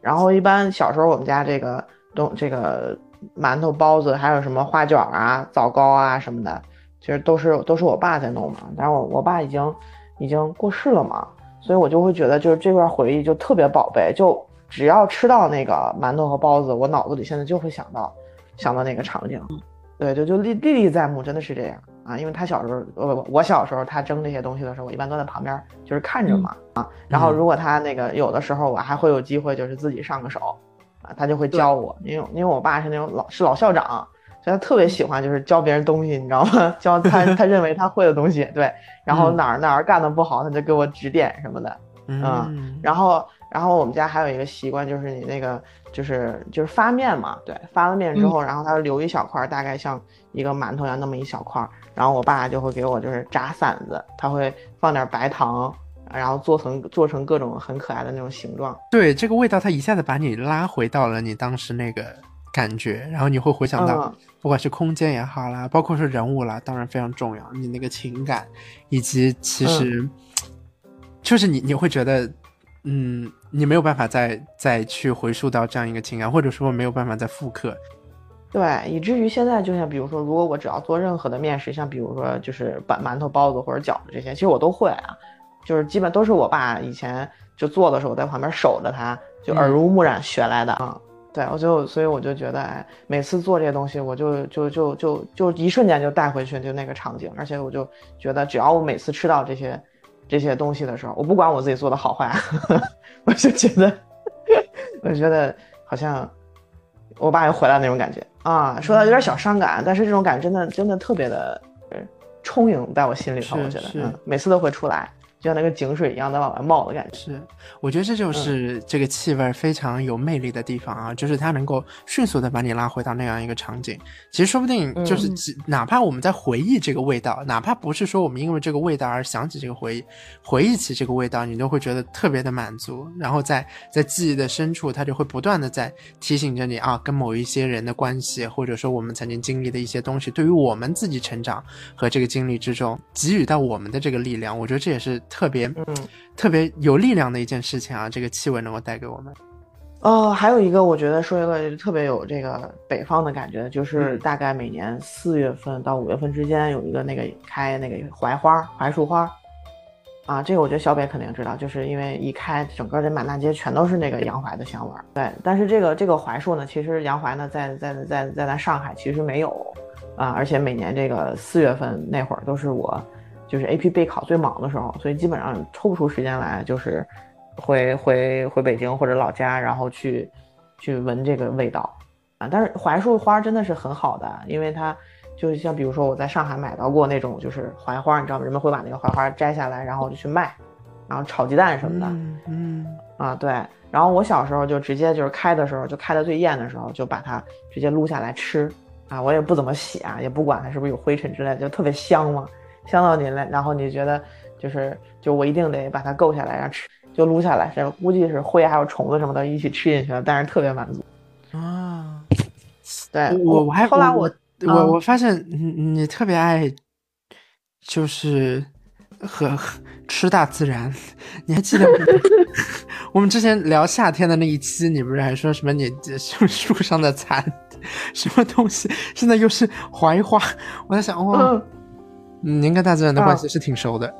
然后一般小时候我们家这个东这个馒头包子还有什么花卷啊、枣糕啊什么的，其实都是都是我爸在弄嘛。但是我我爸已经已经过世了嘛，所以我就会觉得就是这段回忆就特别宝贝，就只要吃到那个馒头和包子，我脑子里现在就会想到想到那个场景。对，就就历历历在目，真的是这样啊！因为他小时候，我，我小时候他蒸这些东西的时候，我一般都在旁边，就是看着嘛啊。然后如果他那个有的时候，我还会有机会，就是自己上个手啊，他就会教我，因为因为我爸是那种老是老校长，所以他特别喜欢就是教别人东西，你知道吗？教他他认为他会的东西，对，然后哪儿哪儿干的不好，他就给我指点什么的，嗯，然后然后我们家还有一个习惯，就是你那个。就是就是发面嘛，对，发了面之后，然后它留一小块，大概像一个馒头一样那么一小块，然后我爸就会给我就是炸馓子，他会放点白糖，然后做成做成各种很可爱的那种形状。对，这个味道它一下子把你拉回到了你当时那个感觉，然后你会回想到，不管是空间也好啦，包括是人物啦，当然非常重要，你那个情感，以及其实就是你你会觉得。嗯，你没有办法再再去回溯到这样一个情感，或者说没有办法再复刻，对，以至于现在就像比如说，如果我只要做任何的面食，像比如说就是板馒头、包子或者饺子这些，其实我都会啊，就是基本都是我爸以前就做的时候，在旁边守着他，就耳濡目染学来的啊。对，我就所以我就觉得，哎，每次做这些东西，我就就就就就一瞬间就带回去就那个场景，而且我就觉得，只要我每次吃到这些。这些东西的时候，我不管我自己做的好坏，我就觉得，我觉得好像我爸又回来那种感觉啊。说到有点小伤感，但是这种感觉真的真的特别的充盈在我心里头。我觉得，嗯，每次都会出来。就像那个井水一样在往外冒的感觉。是，我觉得这就是这个气味非常有魅力的地方啊，就是它能够迅速的把你拉回到那样一个场景。其实说不定就是，哪怕我们在回忆这个味道，哪怕不是说我们因为这个味道而想起这个回忆，回忆起这个味道，你都会觉得特别的满足。然后在在记忆的深处，它就会不断的在提醒着你啊，跟某一些人的关系，或者说我们曾经经历的一些东西，对于我们自己成长和这个经历之中给予到我们的这个力量，我觉得这也是。特别，嗯，特别有力量的一件事情啊！这个气味能够带给我们。哦，还有一个，我觉得说一个特别有这个北方的感觉，就是大概每年四月份到五月份之间有一个那个开那个槐花、槐树花，啊，这个我觉得小北肯定知道，就是因为一开，整个这满大街全都是那个洋槐的香味儿。对，但是这个这个槐树呢，其实洋槐呢，在在在在咱上海其实没有啊，而且每年这个四月份那会儿都是我。就是 AP 备考最忙的时候，所以基本上抽不出时间来，就是回回回北京或者老家，然后去去闻这个味道啊。但是槐树花真的是很好的，因为它就像比如说我在上海买到过那种就是槐花，你知道吗？人们会把那个槐花摘下来，然后就去卖，然后炒鸡蛋什么的。嗯啊对。然后我小时候就直接就是开的时候，就开的最艳的时候，就把它直接撸下来吃啊。我也不怎么洗啊，也不管它是不是有灰尘之类的，就特别香嘛。香到你了，然后你觉得就是就我一定得把它够下来，然后吃就撸下来，这估计是灰还有虫子什么的一起吃进去了，但是特别满足啊。对我我还后来我我我发现你你特别爱就是和吃大自然，你还记得 我们之前聊夏天的那一期，你不是还说什么你树上的蚕 什么东西，现在又是槐花，我在想哇。您跟大自然的关系是挺熟的，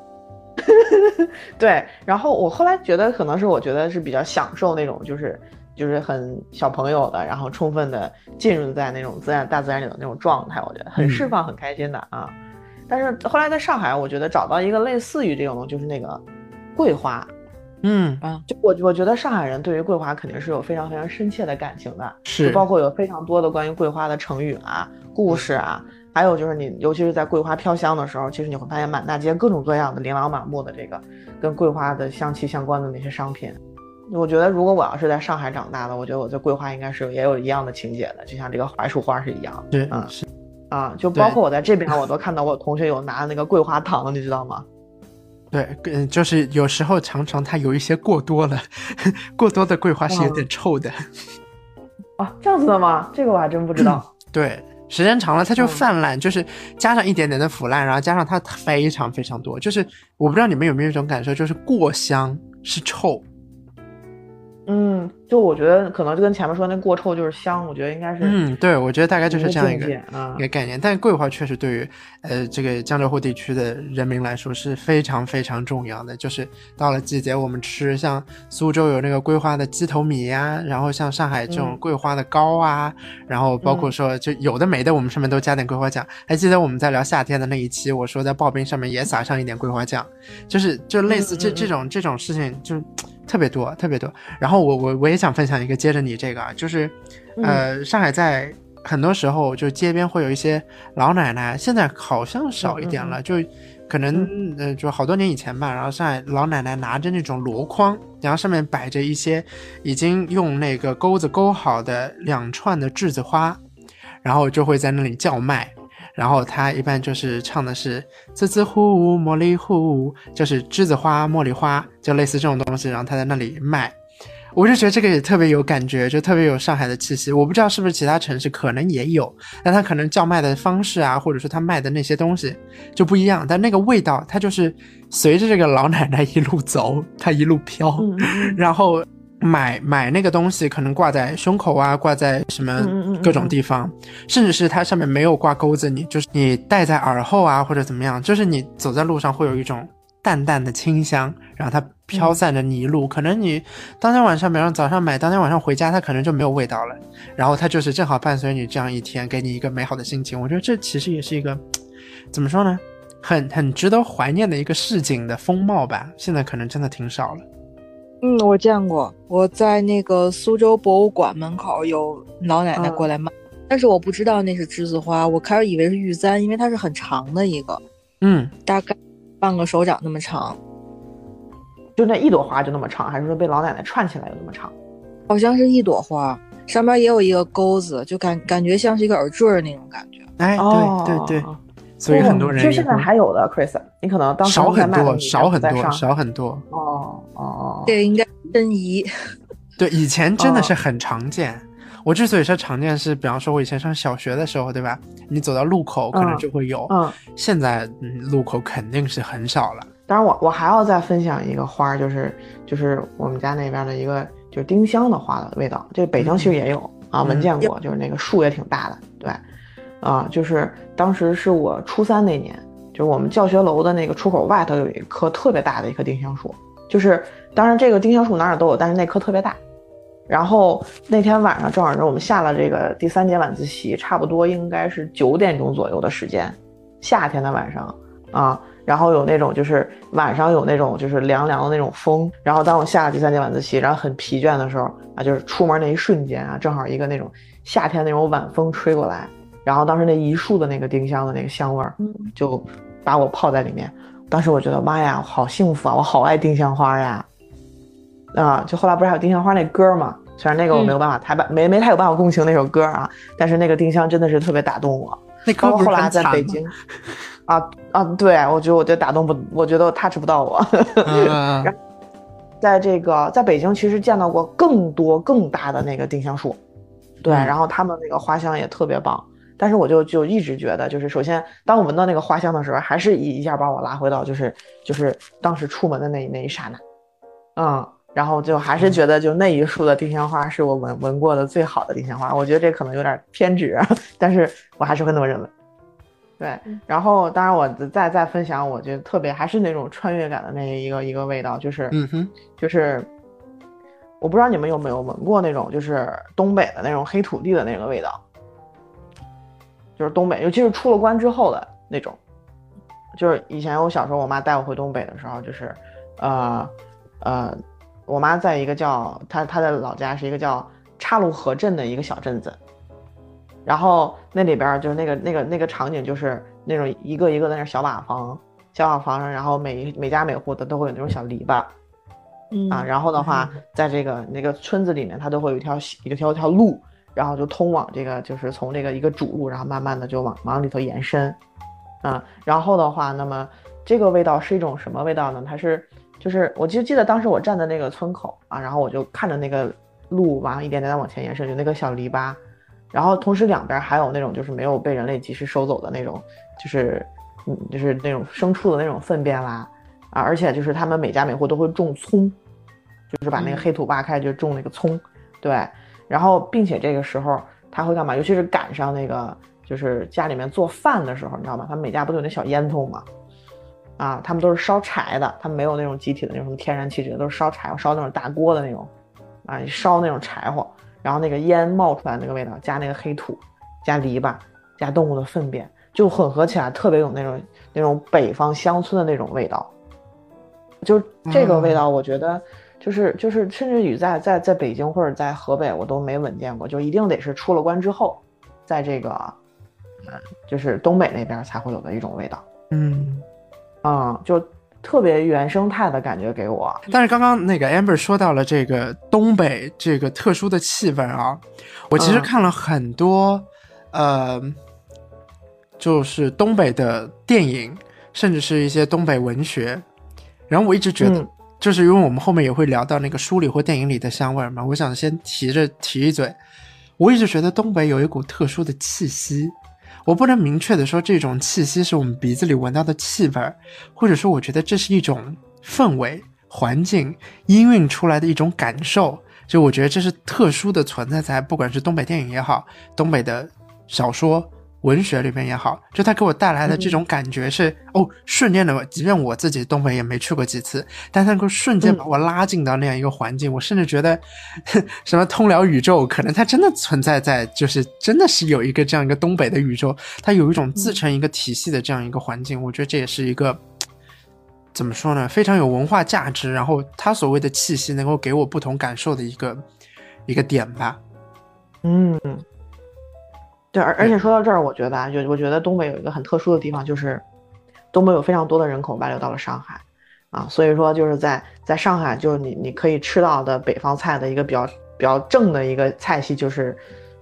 对。然后我后来觉得，可能是我觉得是比较享受那种，就是就是很小朋友的，然后充分的进入在那种自然大自然里的那种状态，我觉得很释放、很开心的啊。但是后来在上海，我觉得找到一个类似于这种，就是那个桂花，嗯啊，就我我觉得上海人对于桂花肯定是有非常非常深切的感情的，是包括有非常多的关于桂花的成语啊、故事啊。还有就是你，尤其是在桂花飘香的时候，其实你会发现满大街各种各样的琳琅满目的这个跟桂花的香气相关的那些商品。我觉得如果我要是在上海长大的，我觉得我对桂花应该是也有一样的情节的，就像这个槐树花是一样的。啊是啊，就包括我在这边，我都看到我同学有拿那个桂花糖，你知道吗？对，嗯，就是有时候常常它有一些过多了，过多的桂花是有点臭的。啊，这样子的吗？这个我还真不知道。对。时间长了，它就泛滥，就是加上一点点的腐烂，然后加上它非常非常多，就是我不知道你们有没有一种感受，就是过香是臭。嗯，就我觉得可能就跟前面说那过臭就是香，我觉得应该是。嗯，对，我觉得大概就是这样一个一个概念。但桂花确实对于呃这个江浙沪地区的人民来说是非常非常重要的。就是到了季节，我们吃像苏州有那个桂花的鸡头米呀，然后像上海这种桂花的糕啊，然后包括说就有的没的，我们上面都加点桂花酱。还记得我们在聊夏天的那一期，我说在刨冰上面也撒上一点桂花酱，就是就类似这这种这种事情就。特别多，特别多。然后我我我也想分享一个，接着你这个啊，就是，呃，上海在很多时候就街边会有一些老奶奶，现在好像少一点了，就可能呃就好多年以前吧。然后上海老奶奶拿着那种箩筐，然后上面摆着一些已经用那个钩子钩好的两串的栀子花，然后就会在那里叫卖。然后他一般就是唱的是栀子呼、茉莉呼，就是栀子花、茉莉花，就类似这种东西。然后他在那里卖，我就觉得这个也特别有感觉，就特别有上海的气息。我不知道是不是其他城市可能也有，但他可能叫卖的方式啊，或者说他卖的那些东西就不一样。但那个味道，它就是随着这个老奶奶一路走，它一路飘，然后。买买那个东西，可能挂在胸口啊，挂在什么各种地方，甚至是它上面没有挂钩子，你就是你戴在耳后啊，或者怎么样，就是你走在路上会有一种淡淡的清香，然后它飘散着你一路。可能你当天晚上，比方早上买，当天晚上回家，它可能就没有味道了。然后它就是正好伴随你这样一天，给你一个美好的心情。我觉得这其实也是一个怎么说呢，很很值得怀念的一个市井的风貌吧。现在可能真的挺少了。嗯，我见过，我在那个苏州博物馆门口有老奶奶过来卖，但是我不知道那是栀子花，我开始以为是玉簪，因为它是很长的一个，嗯，大概半个手掌那么长。就那一朵花就那么长，还是说被老奶奶串起来有那么长？好像是一朵花，上面也有一个钩子，就感感觉像是一个耳坠儿那种感觉。哎，哦对对对，所以很多人其实现在还有的，Chris，你可能当时少很多，少很多，少很多。哦哦哦，这个应该申遗。对，以前真的哦是很常见。我之所以说常见，是比方说我以前上小学的时候，对吧？你走到路口可能嗯就会有，嗯。现在嗯路口肯定是很少了。当然我，我还要再分享一个花儿，就是就是我们家那边的一个就是丁香的花的味道。这北京其实也有、啊，嗯闻见过，就是那个树也挺大的，对，啊，就是当时是我初三那年，就是我们教学楼的那个出口外头有一棵特别大的一棵丁香树，就是当然这个丁香树哪哪都有，但是那棵特别大。然后那天晚上正好是我们下了这个第三节晚自习，差不多应该是九点钟左右的时间，夏天的晚上啊，然后有那种就是晚上有那种就是凉凉的那种风，然后当我下了第三节晚自习，然后很疲倦的时候啊，就是出门那一瞬间啊，正好一个那种夏天那种晚风吹过来，然后当时那一束的那个丁香的那个香味儿，就把我泡在里面。当时我觉得妈呀，好幸福啊，我好爱丁香花呀。啊，就后来不是还有丁香花那歌嘛？虽然那个我没有办法太办，没没太有办法共情那首歌啊，但是那个丁香真的是特别打动我。那歌后来？在北京，啊啊，对我觉得我觉得打动不，我觉得 touch 不到我。嗯，在这个在北京其实见到过更多更大的那个丁香树，对，嗯然后他们那个花香也特别棒。但是我就就一直觉得，就是首先当我闻到那个花香的时候，还是一一下把我拉回到就是就是当时出门的那那一刹那，嗯，然后就还是觉得就那一束的丁香花是我闻闻过的最好的丁香花。我觉得这可能有点偏执，啊 但是我还是会那么认为。对，然后当然我再再分享，我觉得特别还是那种穿越感的那一个一个味道，就是嗯哼，就是我不知道你们有没有闻过那种就是东北的那种黑土地的那个味道，就是东北，尤其是出了关之后的那种，就是以前我小时候我妈带我回东北的时候，就是呃呃，我妈在一个叫她她的老家是一个叫岔路河镇的一个小镇子，然后那里边就是那个那个那个场景就是那种一个一个的那种小瓦房，小瓦房上，然后每每家每户的都会有那种小篱笆。嗯啊，然后的话，在这个那个村子里面，它都会有一条一个条条路，然后就通往这个，就是从这个一个主路，然后慢慢的就往往里头延伸，啊，然后的话，那么这个味道是一种什么味道呢？它是就是我就记得当时我站在那个村口啊，然后我就看着那个路往一点点的往前延伸，有那个小篱笆，然后同时两边还有那种就是没有被人类及时收走的那种，就是嗯就是那种牲畜的那种粪便啦，啊，而且就是他们每家每户都会种葱。就是把那个黑土挖开，就种那个葱，对，然后并且这个时候他会干嘛？尤其是赶上那个就是家里面做饭的时候，你知道吗？他们每家不都有那小烟囱吗？啊，他们都是烧柴的，他们没有那种集体的那种什么天然气之类的，都是烧柴火，烧那种大锅的那种，啊，烧那种柴火，然后那个烟冒出来那个味道，加那个黑土，加篱笆，加动物的粪便，就混合起来特别有那种那种北方乡村的那种味道。就这个味道，我觉得。就是就是，甚至于在在在北京或者在河北，我都没闻见过，就一定得是出了关之后，在这个，嗯，就是东北那边才会有的一种味道。嗯。嗯，就特别原生态的感觉给我。但是刚刚那个 Amber 说到了这个东北这个特殊的气氛啊，我其实嗯看了很多，呃，就是东北的电影，甚至是一些东北文学，然后我一直觉得。嗯就是因为我们后面也会聊到那个书里或电影里的香味儿嘛，我想先提着提一嘴。我一直觉得东北有一股特殊的气息，我不能明确的说这种气息是我们鼻子里闻到的气味儿，或者说我觉得这是一种氛围、环境氤氲出来的一种感受。就我觉得这是特殊的存在在不管是东北电影也好，东北的小说。文学里面也好，就它给我带来的这种感觉是、嗯、哦，瞬间的，即便我自己东北也没去过几次，但它能够瞬间把我拉进到那样一个环境，嗯、我甚至觉得 什么通辽宇宙，可能它真的存在在，就是真的是有一个这样一个东北的宇宙，它有一种自成一个体系的这样一个环境，我觉得这也是一个 怎么说呢，非常有文化价值，然后它所谓的气息能够给我不同感受的一个一个点吧。嗯。对，而而且说到这儿，我觉得啊，就我觉得东北有一个很特殊的地方，就是东北有非常多的人口外流到了上海，啊，所以说就是在在上海，就是你你可以吃到的北方菜的一个比较比较正的一个菜系就是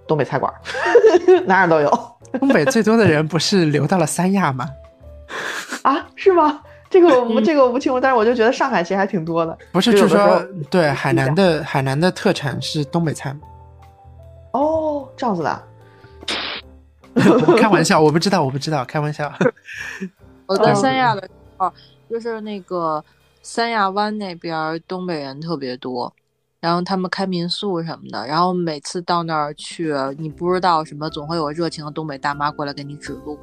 东北菜馆，哪儿都有 东北最多的人不是流到了三亚吗？啊，是吗？这个我不嗯这个我不清楚，但是我就觉得上海其实还挺多的。不是，据就有的时候说对海南的海南的特产是东北菜吗？哦，这样子的啊，我开玩笑，我不知道，我不知道，开玩笑。我在嗯三亚的时候，就是那个三亚湾那边东北人特别多，然后他们开民宿什么的，然后每次到那儿去，你不知道什么，总会有热情的东北大妈过来给你指路。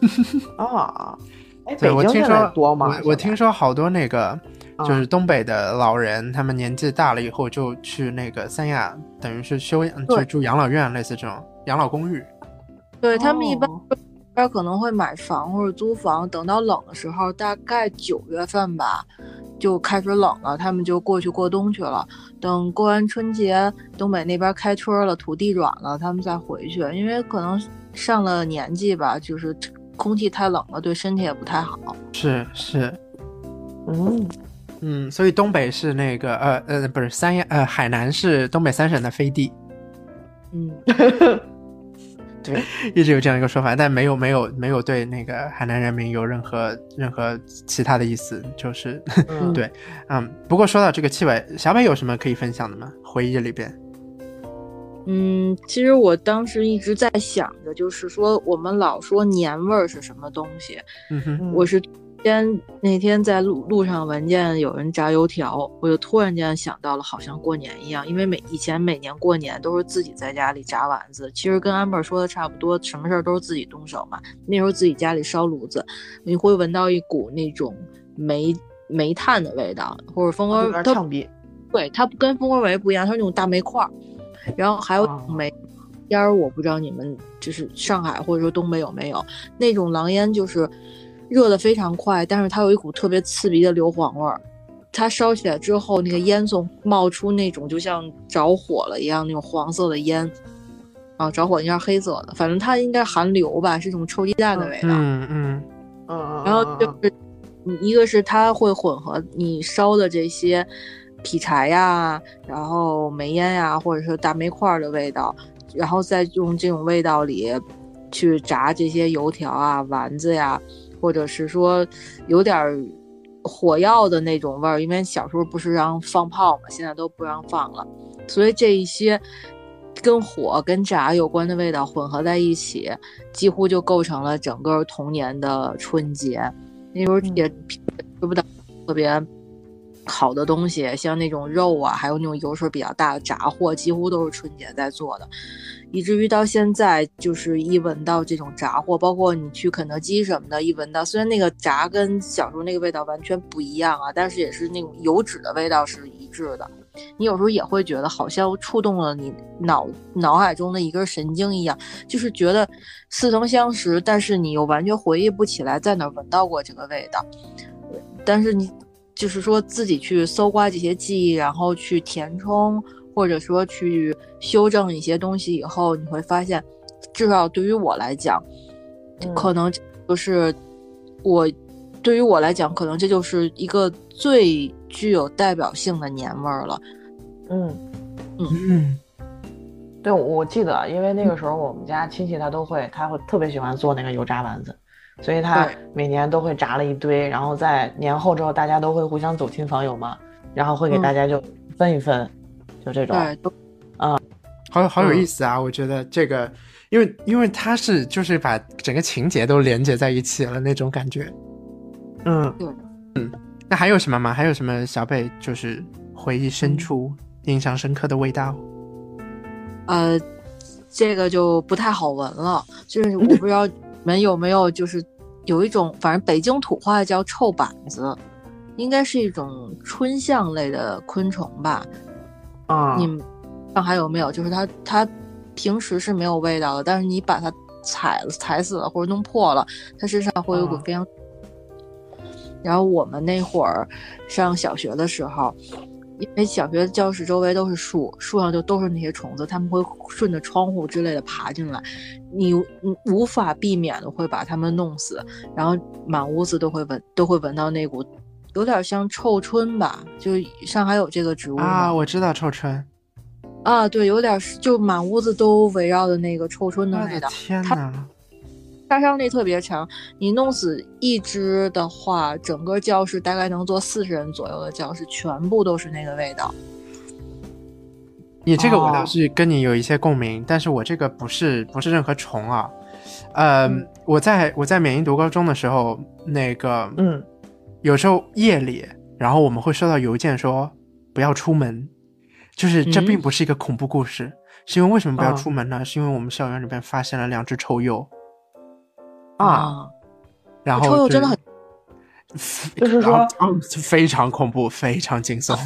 啊，哎，对，北京现我听说多吗？我我听说好多那个啊就是东北的老人，他们年纪大了以后就去那个三亚，等于是休养，就住养老院，类似这种养老公寓。对他们一般边可能会买房或者租房，等到冷的时候，大概九月份吧，就开始冷了，他们就过去过冬去了。等过完春节，东北那边开春了，土地软了，他们再回去，因为可能上了年纪吧，就是空气太冷了，对身体也不太好。是是，嗯，嗯，所以东北是那个呃呃不是三亚呃海南是东北三省的飞地，嗯，对，一直有这样一个说法，但没有没有没有对那个海南人民有任何任何其他的意思，就是嗯 对，嗯。不过说到这个气味，小北有什么可以分享的吗？回忆里边，嗯，其实我当时一直在想着，就是说我们老说年味儿是什么东西，嗯哼，嗯我是天那天在路路上闻见有人炸油条，我就突然间想到了，好像过年一样，因为每以前每年过年都是自己在家里炸丸子，其实跟安 r 说的差不多，什么事儿都是自己动手嘛。那时候自己家里烧炉子，你会闻到一股那种煤煤炭的味道，或者蜂窝呛鼻。对，它跟蜂窝煤不一样，它是那种大煤块儿，然后还有哦煤烟儿，我不知道你们就是上海或者说东北有没有那种狼烟，就是热的非常快，但是它有一股特别刺鼻的硫磺味儿。它烧起来之后，那个烟囱冒出那种就像着火了一样那种黄色的烟，啊，着火应该是黑色的，反正它应该含硫吧，是一种臭鸡蛋的味道。嗯嗯嗯嗯，然后就是，一个是它会混合你烧的这些劈柴呀，然后煤烟呀，或者是大煤块儿的味道，然后再用这种味道里去炸这些油条啊、丸子呀，或者是说有点儿火药的那种味儿，因为小时候不是让放炮嘛，现在都不让放了，所以这一些。跟火跟炸有关的味道混合在一起，几乎就构成了整个童年的春节。那时候也吃不到特别好的东西，像那种肉啊，还有那种油水比较大的炸货，几乎都是春节在做的。以至于到现在，就是一闻到这种炸货，包括你去肯德基什么的，一闻到，虽然那个炸跟小时候那个味道完全不一样啊，但是也是那种油脂的味道是一致的。你有时候也会觉得好像触动了你脑脑海中的一根神经一样，就是觉得似曾相识，但是你又完全回忆不起来在哪闻到过这个味道。但是你就是说自己去搜刮这些记忆，然后去填充，或者说去修正一些东西以后，你会发现，至少对于我来讲，嗯。可能就是我对于我来讲，可能这就是一个最具有代表性的年味儿了。嗯，嗯。嗯。对，我我记得，因为那个时候我们家亲戚他都会，他会特别喜欢做那个油炸丸子，所以他每年都会炸了一堆，然后在年后之后，大家都会互相走亲访友嘛，然后会给嗯。大家就分一分，就这种。对，都好好有嗯意思啊！我觉得这个，因为因为它是就是把整个情节都连接在一起了那种感觉。嗯嗯，那还有什么吗？还有什么小北就是回忆深处、印象深刻的味道？呃，这个就不太好闻了。就是我不知道你们有没有，就是有一种，反正北京土话叫臭板子，应该是一种春象类的昆虫吧？啊，你们上海有没有？就是它它平时是没有味道的，但是你把它踩了、踩死了或者弄破了，它身上会有一股啊非常。然后我们那会儿上小学的时候，因为小学教室周围都是树，树上就都是那些虫子，他们会顺着窗户之类的爬进来，你你无法避免的会把它们弄死，然后满屋子都会闻都会闻到那股有点像臭椿吧，就上海有这个植物啊，我知道臭椿。啊，对，有点是就满屋子都围绕的那个臭椿的味道，天哪！杀伤力特别强。你弄死一只的话，整个教室大概能坐四十人左右的教室，全部都是那个味道。你这个我倒哦是跟你有一些共鸣，但是我这个不是不是任何虫啊。呃，嗯我在我在缅因读高中的时候，那个嗯，有时候夜里，然后我们会收到邮件说不要出门，就是这嗯。并不是一个恐怖故事，是因为为什么不要啊出门呢？是因为我们校园里边发现了两只臭鼬，啊，，然后臭鼬真的很，就是说非常恐怖，非常惊悚。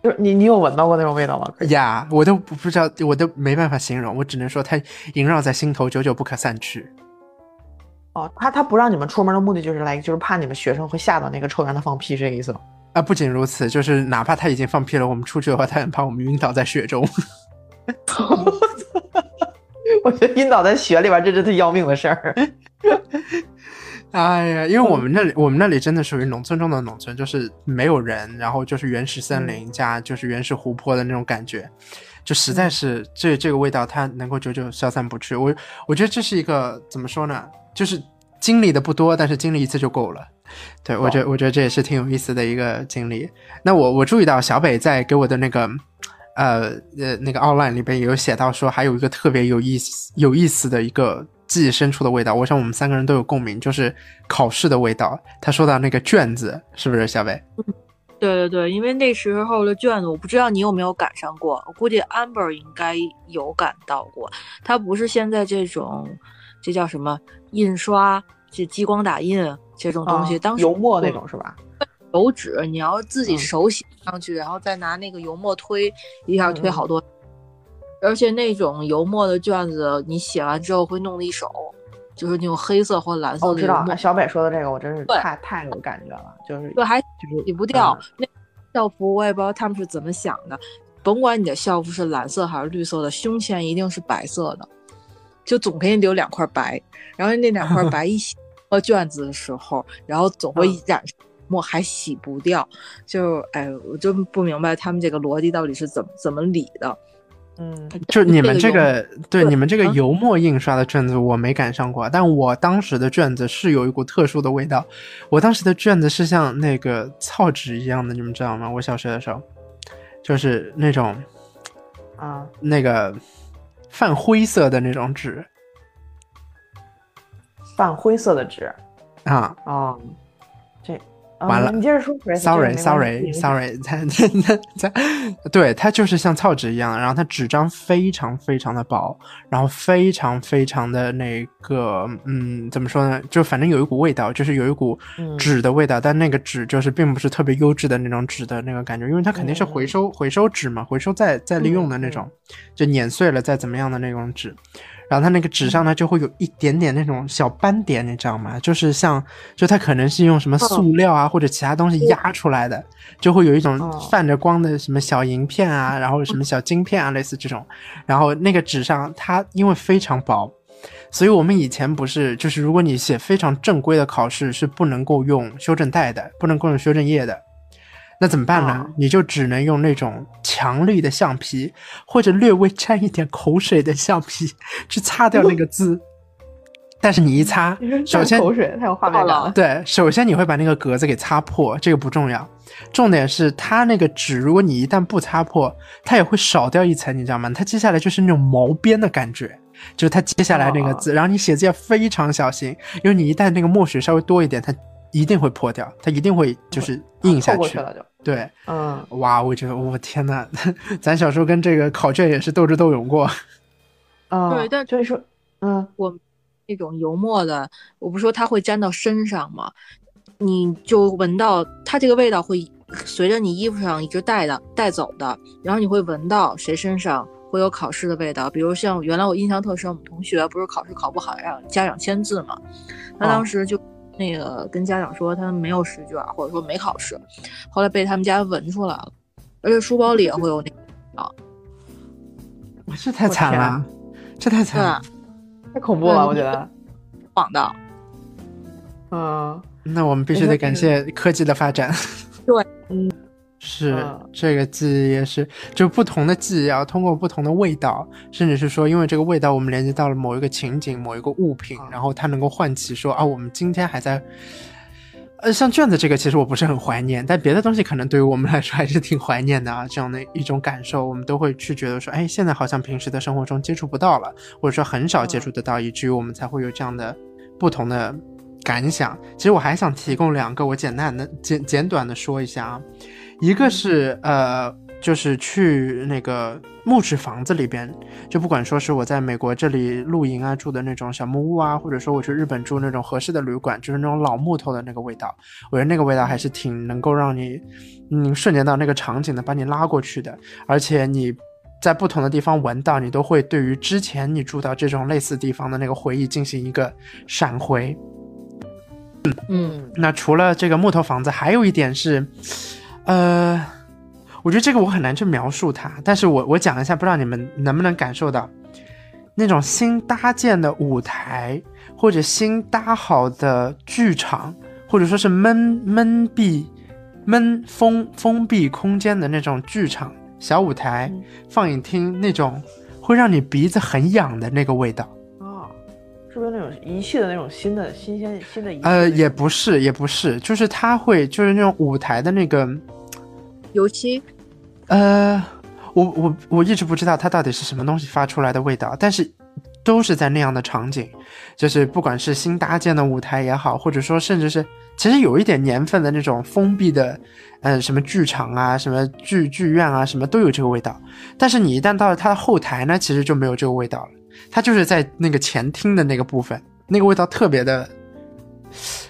就是你你有闻到过那种味道吗？呀我都不不知道，我都没办法形容，我只能说它萦绕在心头，久久不可散去。哦，他他不让你们出门的目的就是来，就是怕你们学生会吓到那个臭让他放屁，这个意思吗？啊，不仅如此，就是哪怕他已经放屁了，我们出去的话，他很怕我们晕倒在雪中。我觉得晕倒在雪里边，这是最要命的事儿。哎呀，因为我们那里，我们那里真的属于农村中的农村，就是没有人，然后就是原始森林加就是原始湖泊的那种感觉，就实在是这这个味道，它能够久久消散不去。我我觉得这是一个怎么说呢？就是经历的不多，但是经历一次就够了。对我觉得，我觉得这也是挺有意思的一个经历。那我我注意到小北在给我的那个呃呃那个 outline 里边也有写到说，还有一个特别有意思有意思的一个记忆深处的味道，我想我们三个人都有共鸣，就是考试的味道。他说到那个卷子，是不是小北？对对对，因为那时候的卷子，我不知道你有没有赶上过，我估计 Amber 应该有赶到过。他不是现在这种，这叫什么印刷，这激光打印这种东西，啊当时油墨那种是吧？油纸，你要自己嗯手写上去，然后再拿那个油墨推，一下推好多。而且那种油墨的卷子，你写完之后会弄一手，就是那种黑色或蓝哦，我知道，小北说的这个，我真是太太有感觉了，就是对，还就是洗不掉。嗯那校服我也不知道他们是怎么想的，甭管你的校服是蓝色还是绿色的，胸前一定是白色的，就总给你留两块白，然后那两块 白一洗到卷子的时候，然后总会嗯染墨，还洗不掉。就哎，我就不明白他们这个逻辑到底是怎么怎么理的。嗯，就你们这个对对你们这个啊油墨印刷的卷子我没赶上过，但我当时的卷子是有一股特殊的味道。我当时的卷子是像那个草纸一样的，你们知道吗？我小学的时候，就是那种啊，那个泛灰色的那种纸泛灰色的纸啊。啊，这啊完了你接着说 Chris，Sorry, 这个没关系 sorry, sorry，它它它，对，它就是像草纸一样，然后它纸张非常非常的薄，然后非常非常的那个，嗯，怎么说呢？就反正有一股味道，就是有一股嗯纸的味道，但那个纸就是并不是特别优质的那种纸的那个感觉，因为它肯定是回收、回收纸嘛，回收再再利用的那种，就碾碎了再怎么样的那种纸。然后它那个纸上呢，就会有一点点那种小斑点，你知道吗？就是像，就它可能是用什么塑料啊、或者其他东西压出来的，就会有一种哦泛着光的什么小银片啊，然后什么小晶片啊，类似这种。然后那个纸上它因为非常薄，所以我们以前不是就是如果你写非常正规的考试是不能够用修正带的，不能够用修正液的。那怎么办呢？哦你就只能用那种强力的橡皮，或者略微沾一点口水的橡皮去擦掉那个 字。但是你一擦，首先口水太有画面感了。对，首先你会把那个格子给擦破，这个不重要，重点是它那个纸，如果你一旦不擦破，它也会少掉一层，你知道吗？它接下来就是那种毛边的感觉，就是它接下来那个字，然后你写字要非常小心，因为你一旦那个墨水稍微多一点，它一定会破掉，它一定会就是硬下去去。了就，对，嗯，哇，我觉得我天呐，咱小时候跟这个考卷也是斗智斗勇过。啊，对但所以说，嗯，我那种油墨的，我不是说它会粘到身上吗？你就闻到它这个味道会随着你衣服上一直带的带走的，然后你会闻到谁身上会有考试的味道。比如像原来我印象特深，我们同学不是考试考不好让家长签字嘛，他当时就那个跟家长说他没有试卷，或者说没考试，后来被他们家闻出来了，而且书包里也会有那个这太惨了，这太惨了。太恐怖了，我觉得，谎的。嗯，那我们必须得感谢科技的发展。对，嗯，是嗯这个记忆也是，就不同的记忆啊，通过不同的味道，甚至是说，因为这个味道，我们连接到了某一个情景、某一个物品，嗯然后它能够唤起说啊，我们今天还在。呃，像卷子这个，其实我不是很怀念，但别的东西可能对于我们来说还是挺怀念的啊。这样的一种感受，我们都会去觉得说，哎，现在好像平时的生活中接触不到了，或者说很少接触得到，以至于我们才会有这样的不同的感想。其实我还想提供两个，我简单的简简短的说一下啊。一个是呃，就是去那个木质房子里边，就不管说是我在美国这里露营啊住的那种小木屋啊，或者说我去日本住那种合适的旅馆，就是那种老木头的那个味道，我觉得那个味道还是挺能够让你嗯瞬间到那个场景的，把你拉过去的，而且你。在不同的地方闻到，你都会对于之前你住到这种类似地方的那个回忆进行一个闪回。嗯，那除了这个木头房子，还有一点是，呃，我觉得这个我很难去描述它，但是我我讲一下，不知道你们能不能感受到，那种新搭建的舞台，或者新搭好的剧场，或者说是闷闷闭、闷封封闭空间的那种剧场、小舞台、嗯放映厅那种会让你鼻子很痒的那个味道。啊，是不是那种仪器的那种新的新鲜新的仪器？呃，也不是，也不是，就是它会就是那种舞台的那个。油漆，呃，我我我一直不知道它到底是什么东西发出来的味道，但是都是在那样的场景，就是不管是新搭建的舞台也好，或者说甚至是其实有一点年份的那种封闭的，呃，什么剧场啊，什么剧剧院啊，什么都有这个味道。但是你一旦到了它的后台呢，其实就没有这个味道了，它就是在那个前厅的那个部分，那个味道特别的。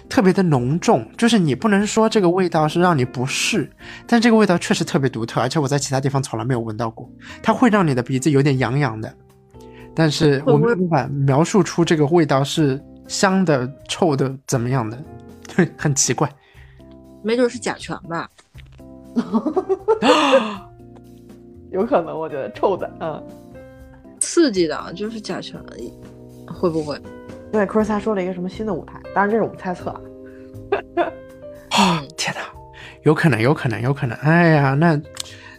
特别的浓重，就是你不能说这个味道是让你不适，但这个味道确实特别独特，而且我在其他地方从来没有闻到过。它会让你的鼻子有点痒痒的，但是我没有办法描述出这个味道是香的、臭的、怎么样的，很奇怪。没准是甲醛吧？有可能，我觉得臭的，嗯。刺激的，就是甲醛，会不会？对，科尔萨说了一个什么新的舞台，当然这是我们猜测天哪，有可能，有可能，有可能。哎呀，那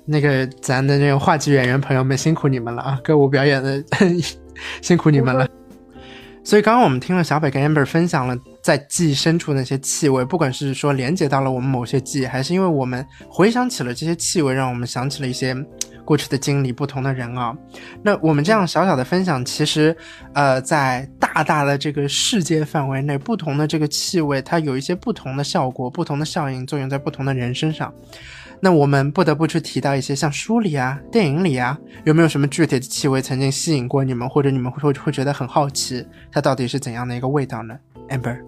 那个咱的那个话剧演员朋友们辛苦你们了啊，歌舞表演的 辛苦你们了。所以刚刚我们听了小北跟 Amber 分享了在记忆深处那些气味，不管是说连接到了我们某些记忆，还是因为我们回想起了这些气味，让我们想起了一些过去的经历、不同的人啊。那我们这样小小的分享，其实呃，在大大的这个世界范围内，不同的这个气味，它有一些不同的效果、不同的效应作用在不同的人身上。那我们不得不去提到一些像书里啊、电影里啊，有没有什么具体的气味曾经吸引过你们，或者你们会会觉得很好奇，它到底是怎样的一个味道呢？Amber，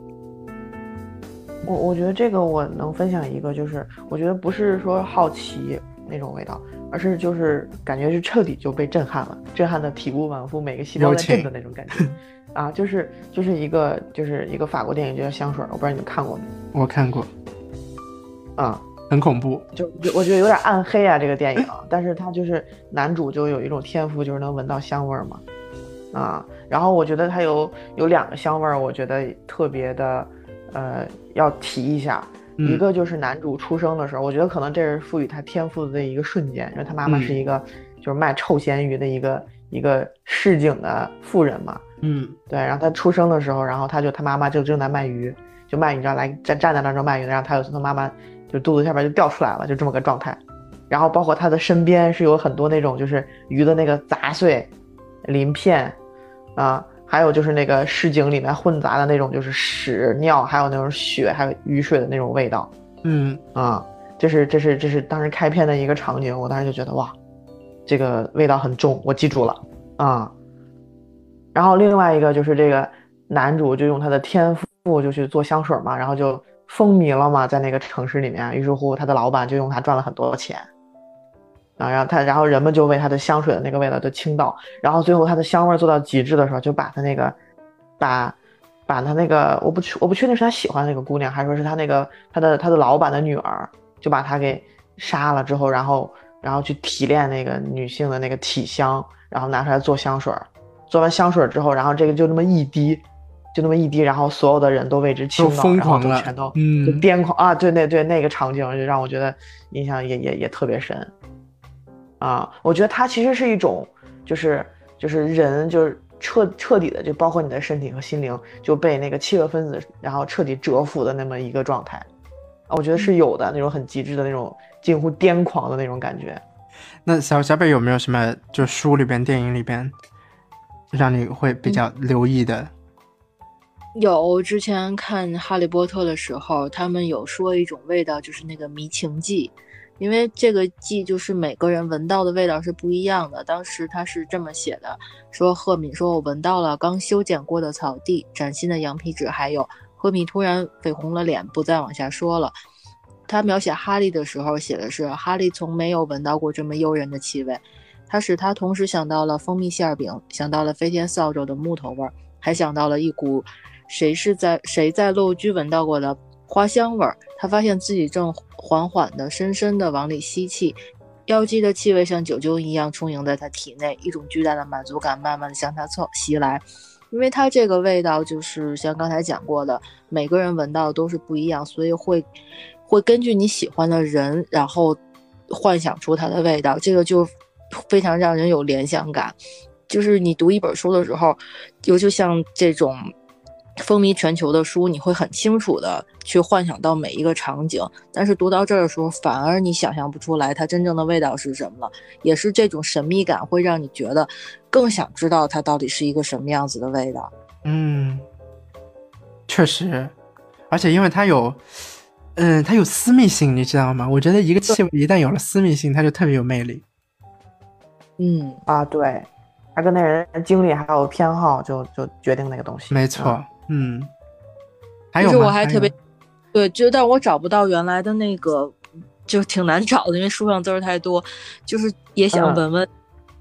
我我觉得这个我能分享一个，就是我觉得不是说好奇那种味道，而是就是感觉是彻底就被震撼了，震撼的体无完肤，每个细胞在震的那种感觉。啊，就是就是一个就是一个法国电影，就叫香水，我不知道你们看过没？我看过，啊、很恐怖。就就我觉得有点暗黑啊，这个电影，但是它就是男主就有一种天赋，就是能闻到香味儿嘛，啊，然后我觉得它有有两个香味儿，我觉得特别的，呃，要提一下，嗯一个就是男主出生的时候，我觉得可能这是赋予他天赋的一个瞬间，因为他妈妈嗯。是一个就是卖臭咸鱼的一个一个市井的妇人嘛，嗯。对，然后他出生的时候，然后他就他妈妈就正在卖鱼，就卖鱼，你知道来站站在那儿正卖鱼呢，然后他有他妈妈就肚子下边就掉出来了，就这么个状态。然后包括他的身边是有很多那种就是鱼的那个杂碎、鳞片啊，还有就是那个市井里面混杂的那种就是屎尿，还有那种血，还有雨水的那种味道嗯啊。这是这是这是当时开篇的一个场景，我当时就觉得哇，这个味道很重，我记住了啊。然后另外一个就是这个男主就用他的天赋就去做香水嘛，然后就风靡了嘛，在那个城市里面，于是乎他的老板就用他赚了很多钱。啊，然后他，然后人们就为他的香水的那个味道就倾倒，然后最后他的香味做到极致的时候，就把他那个，把，把他那个，我不确我不确定是他喜欢那个姑娘，还是说是他那个他的他的老板的女儿，就把他给杀了之后，然后然后去提炼那个女性的那个体香，然后拿出来做香水儿，做完香水儿之后，然后这个就那么一滴，就那么一滴，然后所有的人都为之倾倒，然后疯狂了都全都嗯就癫狂啊！对对对，那个场景就让我觉得印象也也也特别深啊！我觉得它其实是一种，就是就是人就是彻彻底的，就包括你的身体和心灵就被那个七个分子然后彻底折服的那么一个状态啊！我觉得是有的那种很极致的那种近乎癫狂的那种感觉。那小小北有没有什么就书里边、电影里边让你会比较留意的？有之前看《哈利波特》的时候，他们有说一种味道，就是那个迷情剂，因为这个剂就是每个人闻到的味道是不一样的。当时他是这么写的：说赫敏说，我闻到了刚修剪过的草地、崭新的羊皮纸，还有赫敏突然绯红了脸，不再往下说了。他描写哈利的时候写的是，哈利从没有闻到过这么诱人的气味，它使他同时想到了蜂蜜馅饼，想到了飞天扫帚的木头味儿，还想到了一股谁是在谁在陋居闻到过的花香味儿。他发现自己正缓缓的、深深的往里吸气，药剂的气味像酒精一样充盈在他体内，一种巨大的满足感慢慢的向他凑袭来。因为它这个味道就是像刚才讲过的，每个人闻到都是不一样，所以会会根据你喜欢的人，然后幻想出它的味道，这个就非常让人有联想感。就是你读一本书的时候，就就像这种风靡全球的书，你会很清楚的去幻想到每一个场景，但是读到这儿的时候，反而你想象不出来它真正的味道是什么了。也是这种神秘感会让你觉得更想知道它到底是一个什么样子的味道。嗯，确实，而且因为它有，嗯，它有私密性，你知道吗？我觉得一个气味一旦有了私密性，它就特别有魅力。嗯，啊，对，他跟那人的经历还有偏好就就决定那个东西。没错啊，嗯，还有其实吗我还特别有对，就但我找不到原来的那个，就挺难找的，因为书上字儿太多。就是也想嗯闻闻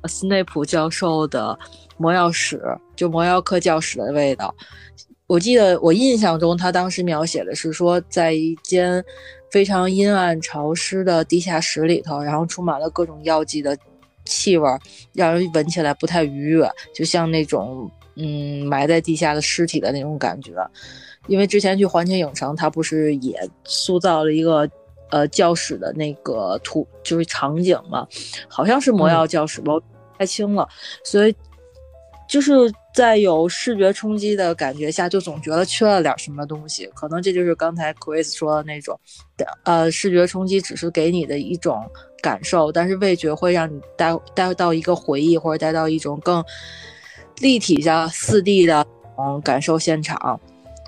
斯内普教授的魔药史，就魔药课教室的味道。我记得我印象中，他当时描写的是说，在一间非常阴暗潮湿的地下室里头，然后充满了各种药剂的气味，让人闻起来不太愉悦，就像那种嗯埋在地下的尸体的那种感觉。因为之前去环球影城，它不是也塑造了一个呃教室的那个图，就是场景嘛，好像是魔药教室吧，太清了，所以就是在有视觉冲击的感觉下，就总觉得缺了点什么东西。可能这就是刚才 Chris 说的那种，呃，视觉冲击只是给你的一种感受，但是味觉会让你带带到一个回忆，或者带到一种更立体的四 D 的嗯感受现场。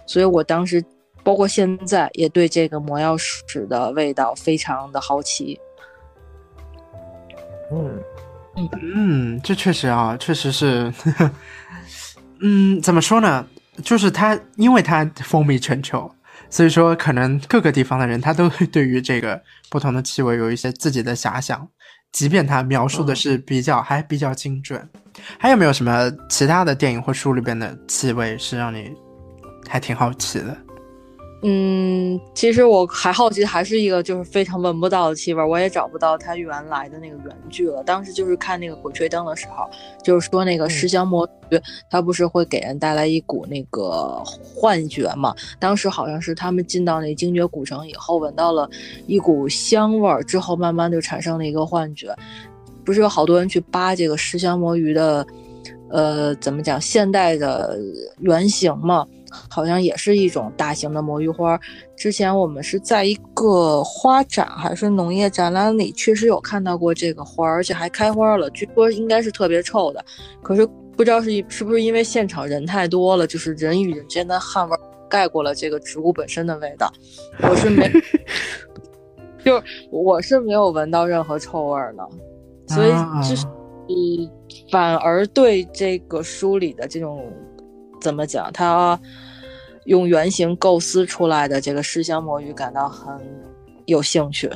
所以我当时，包括现在，也对这个魔药史的味道非常的好奇。嗯，嗯，这确实啊，确实是，嗯，怎么说呢？就是它，因为它风靡全球，所以说可能各个地方的人他都会对于这个不同的气味有一些自己的遐想，即便他描述的是比较、还比较精准。还有没有什么其他的电影或书里边的气味是让你还挺好奇的？嗯，其实我还好奇，还是一个就是非常闻不到的气味，我也找不到它原来的那个原句了。当时就是看那个《鬼吹灯》的时候，就是说那个尸香魔芋，它不是会给人带来一股那个幻觉嘛？当时好像是他们进到那精绝古城以后，闻到了一股香味儿，之后慢慢就产生了一个幻觉。不是有好多人去扒这个石香魔芋的，呃，怎么讲现代的原型嘛？好像也是一种大型的魔芋花。之前我们是在一个花展还是农业展览里，确实有看到过这个花，而且还开花了。据说应该是特别臭的，可是不知道是是不是因为现场人太多了，就是人与人之间的汗味盖过了这个植物本身的味道。我是没，就是我是没有闻到任何臭味的，所以就是。嗯，反而对这个书里的这种怎么讲，他用原型构思出来的这个尸香魔芋感到很有兴趣。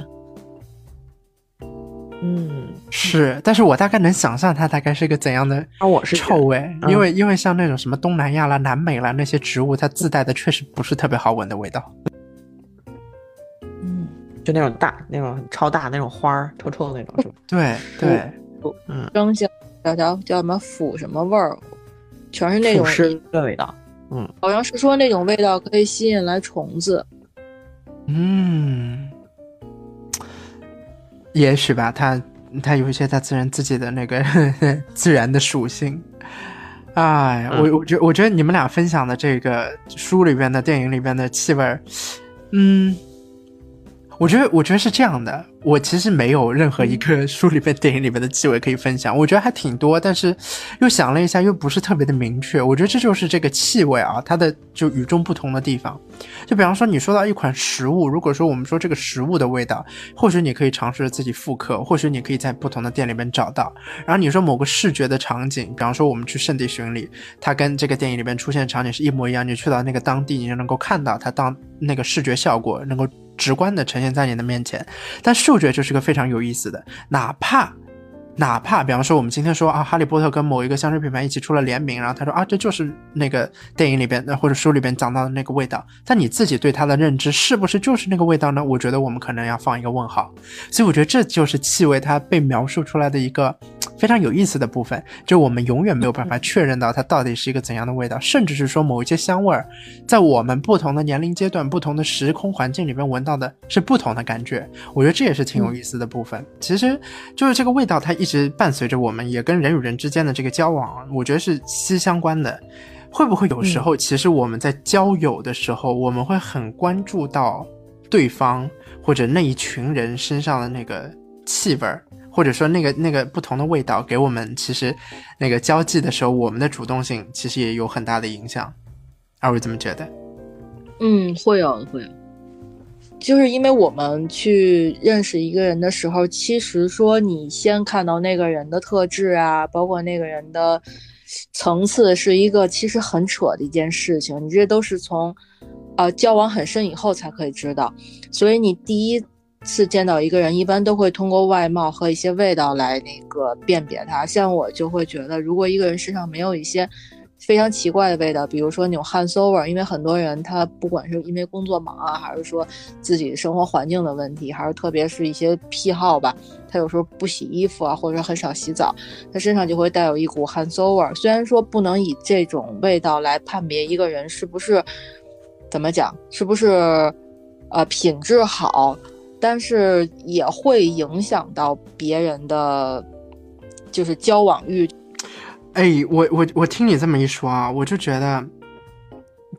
嗯，是，但是我大概能想象它大概是一个怎样的啊我是臭味，嗯因为因为像那种什么东南亚啦、南美啦那些植物，它自带的确实不是特别好闻的味道。嗯，就那种大、那种超大那种花儿，臭臭的那种，是吧？对 对，嗯，生香叫叫叫什么腐什么味儿，全是那种腐尸的味道。嗯，好像是说那种味道可以吸引来虫子。嗯，也许吧，它它有一些它自然自己的那个 自然的属性。哎，嗯我我觉我觉得你们俩分享的这个书里边的、电影里边的气味，嗯，我觉得我觉得是这样的。我其实没有任何一个书里面、电影里面的气味可以分享，我觉得还挺多，但是又想了一下，又不是特别的明确。我觉得这就是这个气味啊，它的就与众不同的地方。就比方说，你说到一款食物，如果说我们说这个食物的味道，或许你可以尝试自己复刻，或许你可以在不同的店里面找到。然后你说某个视觉的场景，比方说我们去圣地巡礼，它跟这个电影里面出现的场景是一模一样，你去到那个当地，你就能够看到它当那个视觉效果能够直观的呈现在你的面前。但嗅觉就是个非常有意思的，哪怕。哪怕比方说，我们今天说啊，哈利波特跟某一个香水品牌一起出了联名，然后他说啊，这就是那个电影里边的或者书里边讲到的那个味道，但你自己对它的认知是不是就是那个味道呢？我觉得我们可能要放一个问号。所以我觉得这就是气味它被描述出来的一个非常有意思的部分，就我们永远没有办法确认到它到底是一个怎样的味道，甚至是说某一些香味儿，在我们不同的年龄阶段、不同的时空环境里面闻到的是不同的感觉。我觉得这也是挺有意思的部分。其实就是这个味道，它一直伴随着我们，也跟人与人之间的这个交往，我觉得是息息相关的。会不会有时候，其实我们在交友的时候，我们会很关注到对方或者那一群人身上的那个气味儿，或者说那个那个不同的味道，给我们其实那个交际的时候，我们的主动性其实也有很大的影响。二位怎么觉得？嗯，会有会有，就是因为我们去认识一个人的时候，其实说你先看到那个人的特质啊，包括那个人的层次，是一个其实很扯的一件事情。你这都是从呃交往很深以后才可以知道，所以你第一次见到一个人，一般都会通过外貌和一些味道来那个辨别他。像我就会觉得，如果一个人身上没有一些非常奇怪的味道，比如说那种汗馊味儿，因为很多人他不管是因为工作忙啊，还是说自己生活环境的问题，还是特别是一些癖好吧，他有时候不洗衣服啊，或者很少洗澡，他身上就会带有一股汗馊味儿。虽然说不能以这种味道来判别一个人是不是怎么讲，是不是呃品质好，但是也会影响到别人的就是交往欲。哎，我我我听你这么一说啊，我就觉得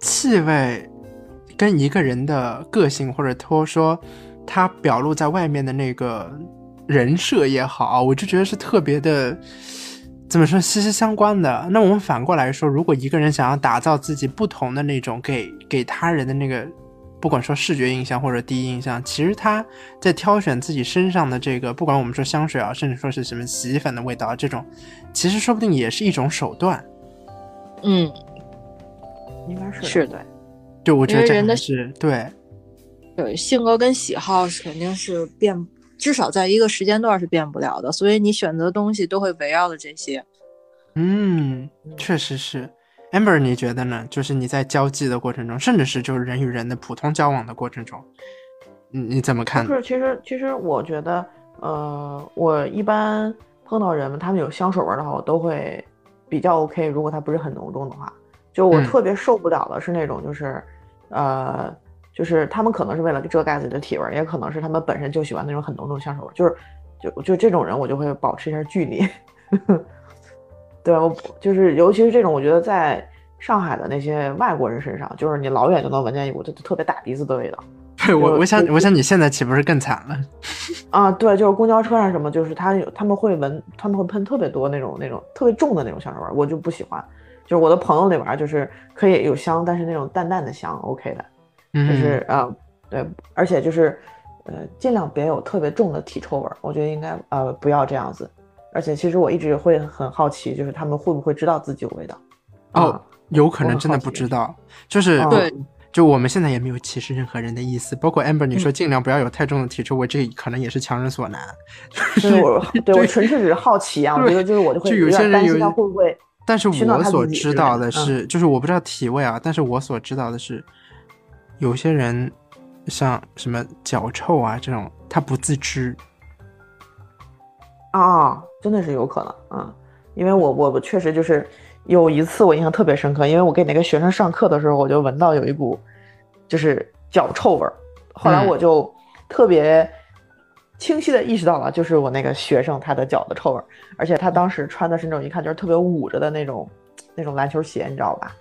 气味跟一个人的个性，或者说说他表露在外面的那个人设也好，我就觉得是特别的，怎么说息息相关的。那我们反过来说，如果一个人想要打造自己不同的那种给给他人的那个。不管说视觉印象或者第一印象，其实他在挑选自己身上的这个，不管我们说香水啊，甚至说是什么洗衣粉的味道啊，这种，其实说不定也是一种手段。嗯，应该是是对。就我觉得这因为人的是对，对，性格跟喜好是肯定是变，至少在一个时间段是变不了的，所以你选择的东西都会围绕着这些。嗯，确实是。Amber，你觉得呢？就是你在交际的过程中，甚至是就是人与人的普通交往的过程中，你你怎么看就？是其实其实我觉得，呃，我一般碰到人们，他们有香水味儿的话，我都会比较 OK。如果它不是很浓重的话，就我嗯特别受不了的是那种就是，呃，就是他们可能是为了遮盖自己的体味儿，也可能是他们本身就喜欢那种很浓重的香水味儿，就是就就这种人，我就会保持一下距离。对，我就是尤其是这种，我觉得在上海的那些外国人身上，就是你老远就能闻见一股就特别大鼻子的味道。对我，我想我想你现在岂不是更惨了？啊，对，就是公交车上什么，就是他有他们会闻，他们会喷特别多那种那种特别重的那种香水味儿，我就不喜欢。就是我的朋友里边儿，就是可以有香，但是那种淡淡的香，OK 的，嗯，就是啊、对，而且就是呃，尽量别有特别重的体臭味儿，我觉得应该呃不要这样子。而且其实我一直会很好奇，就是他们会不会知道自己有味道？哦啊，有可能真的不知道，就是哦对就我们现在也没有歧视任何人的意思，包括 Amber 你嗯说尽量不要有太重的体臭味，这可能也是强人所难。就是我 对我纯粹只是好奇啊，我觉得就是我就会就有些人有点担心他会不会但是我所知道的是，就是我不知道体味啊，但是我所知道的是，有些人像什么脚臭啊这种，他不自知。啊，真的是有可能啊，因为我我我确实就是有一次我印象特别深刻，因为我给那个学生上课的时候，我就闻到有一股就是脚臭味儿。后来我就特别清晰的意识到了，就是我那个学生他的脚的臭味儿，而且他当时穿的是那种一看就是特别捂着的那种那种篮球鞋，你知道吧？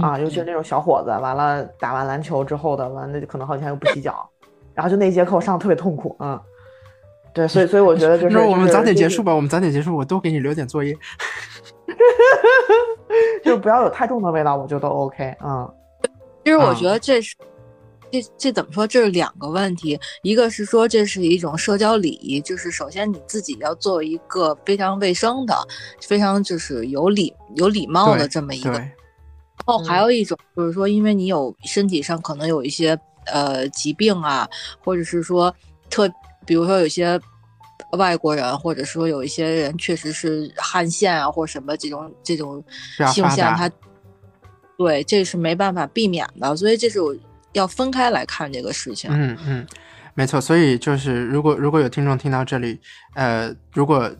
啊，尤其是那种小伙子，完了打完篮球之后的，完了可能好几天又不洗脚，然后就那节课我上的特别痛苦，嗯，对，所以所以我觉得就是，那我们早点结束吧，我们早点结束，我多给你留点作业，就是不要有太重的味道，我觉得都 OK，嗯，其实我觉得这是。这这怎么说？这是两个问题，一个是说这是一种社交礼仪，就是首先你自己要做一个非常卫生的、非常就是有礼有礼貌的这么一个。然后还有一种就是说，因为你有身体上可能有一些呃疾病啊，或者是说特，比如说有些外国人，或者说有一些人确实是汗腺啊或什么这种这种性腺，他对这是没办法避免的，所以这是我。要分开来看这个事情。嗯嗯，没错。所以就是，如果如果有听众听到这里，呃，如果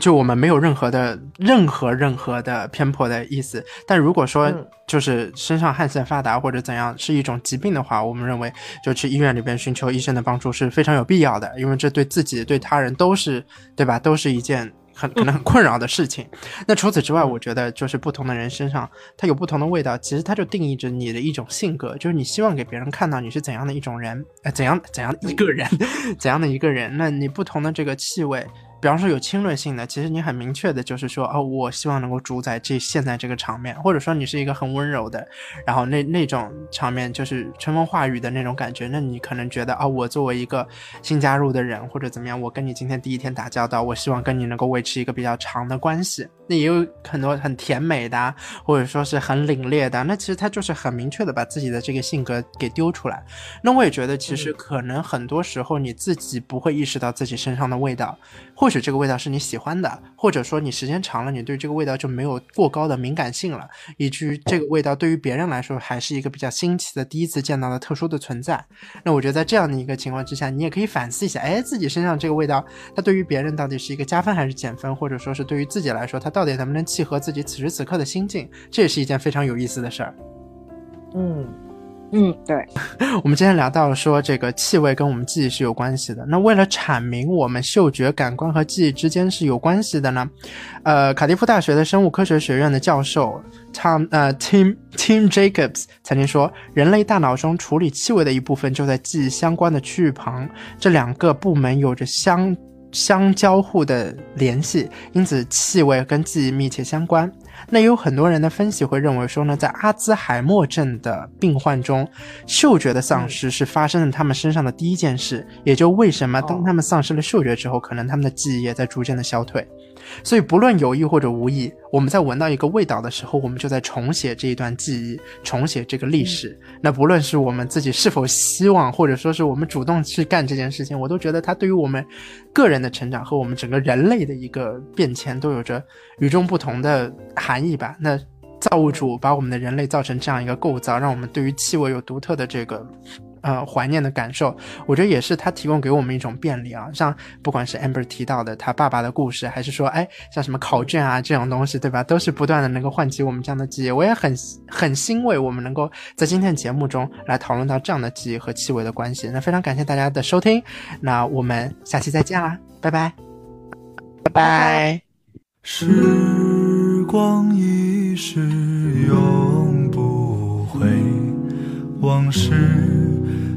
就我们没有任何的任何任何的偏颇的意思，但如果说就是身上汗腺发达或者怎样是一种疾病的话，我们认为就去医院里边寻求医生的帮助是非常有必要的，因为这对自己对他人都是对吧？都是一件。很可能很困扰的事情。那除此之外，我觉得就是不同的人身上，它有不同的味道，其实它就定义着你的一种性格，就是你希望给别人看到你是怎样的一种人，呃，怎样怎样一个人，怎样的一个人。那你不同的这个气味。比方说有侵略性的，其实你很明确的就是说，哦，我希望能够主宰这现在这个场面，或者说你是一个很温柔的，然后那那种场面就是春风化雨的那种感觉，那你可能觉得，啊，我作为一个新加入的人或者怎么样，我跟你今天第一天打交道，我希望跟你能够维持一个比较长的关系。那也有很多很甜美的，或者说是很凛冽的，那其实他就是很明确的把自己的这个性格给丢出来。那我也觉得，其实可能很多时候你自己不会意识到自己身上的味道，或许这个味道是你喜欢的，或者说你时间长了，你对这个味道就没有过高的敏感性了，以至于这个味道对于别人来说还是一个比较新奇的、第一次见到的特殊的存在。那我觉得在这样的一个情况之下，你也可以反思一下，哎，自己身上这个味道，它对于别人到底是一个加分还是减分，或者说是对于自己来说，它到底能不能契合自己此时此刻的心境，这也是一件非常有意思的事儿。嗯。嗯，对，我们今天聊到了说这个气味跟我们记忆是有关系的。那为了阐明我们嗅觉感官和记忆之间是有关系的呢，呃，卡迪夫大学的生物科学学院的教授 Tom 呃 Tim Tim Jacobs 曾经说，人类大脑中处理气味的一部分就在记忆相关的区域旁，这两个部门有着相相交互的联系，因此气味跟记忆密切相关。那有很多人的分析会认为说呢，在阿兹海默症的病患中，嗅觉的丧失是发生在他们身上的第一件事，也就为什么当他们丧失了嗅觉之后，可能他们的记忆也在逐渐的消退。所以，不论有意或者无意，我们在闻到一个味道的时候，我们就在重写这一段记忆，重写这个历史。那不论是我们自己是否希望，或者说是我们主动去干这件事情，我都觉得它对于我们个人的成长和我们整个人类的一个变迁都有着与众不同的含义吧。那造物主把我们的人类造成这样一个构造，让我们对于气味有独特的这个。呃，怀念的感受，我觉得也是他提供给我们一种便利啊。像不管是 Amber 提到的他爸爸的故事，还是说，哎，像什么考卷啊这种东西，对吧？都是不断的能够唤起我们这样的记忆。我也很很欣慰，我们能够在今天的节目中来讨论到这样的记忆和气味的关系。那非常感谢大家的收听，那我们下期再见啦，拜拜，拜拜。时光已逝，永不回，往事。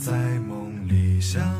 在梦里相。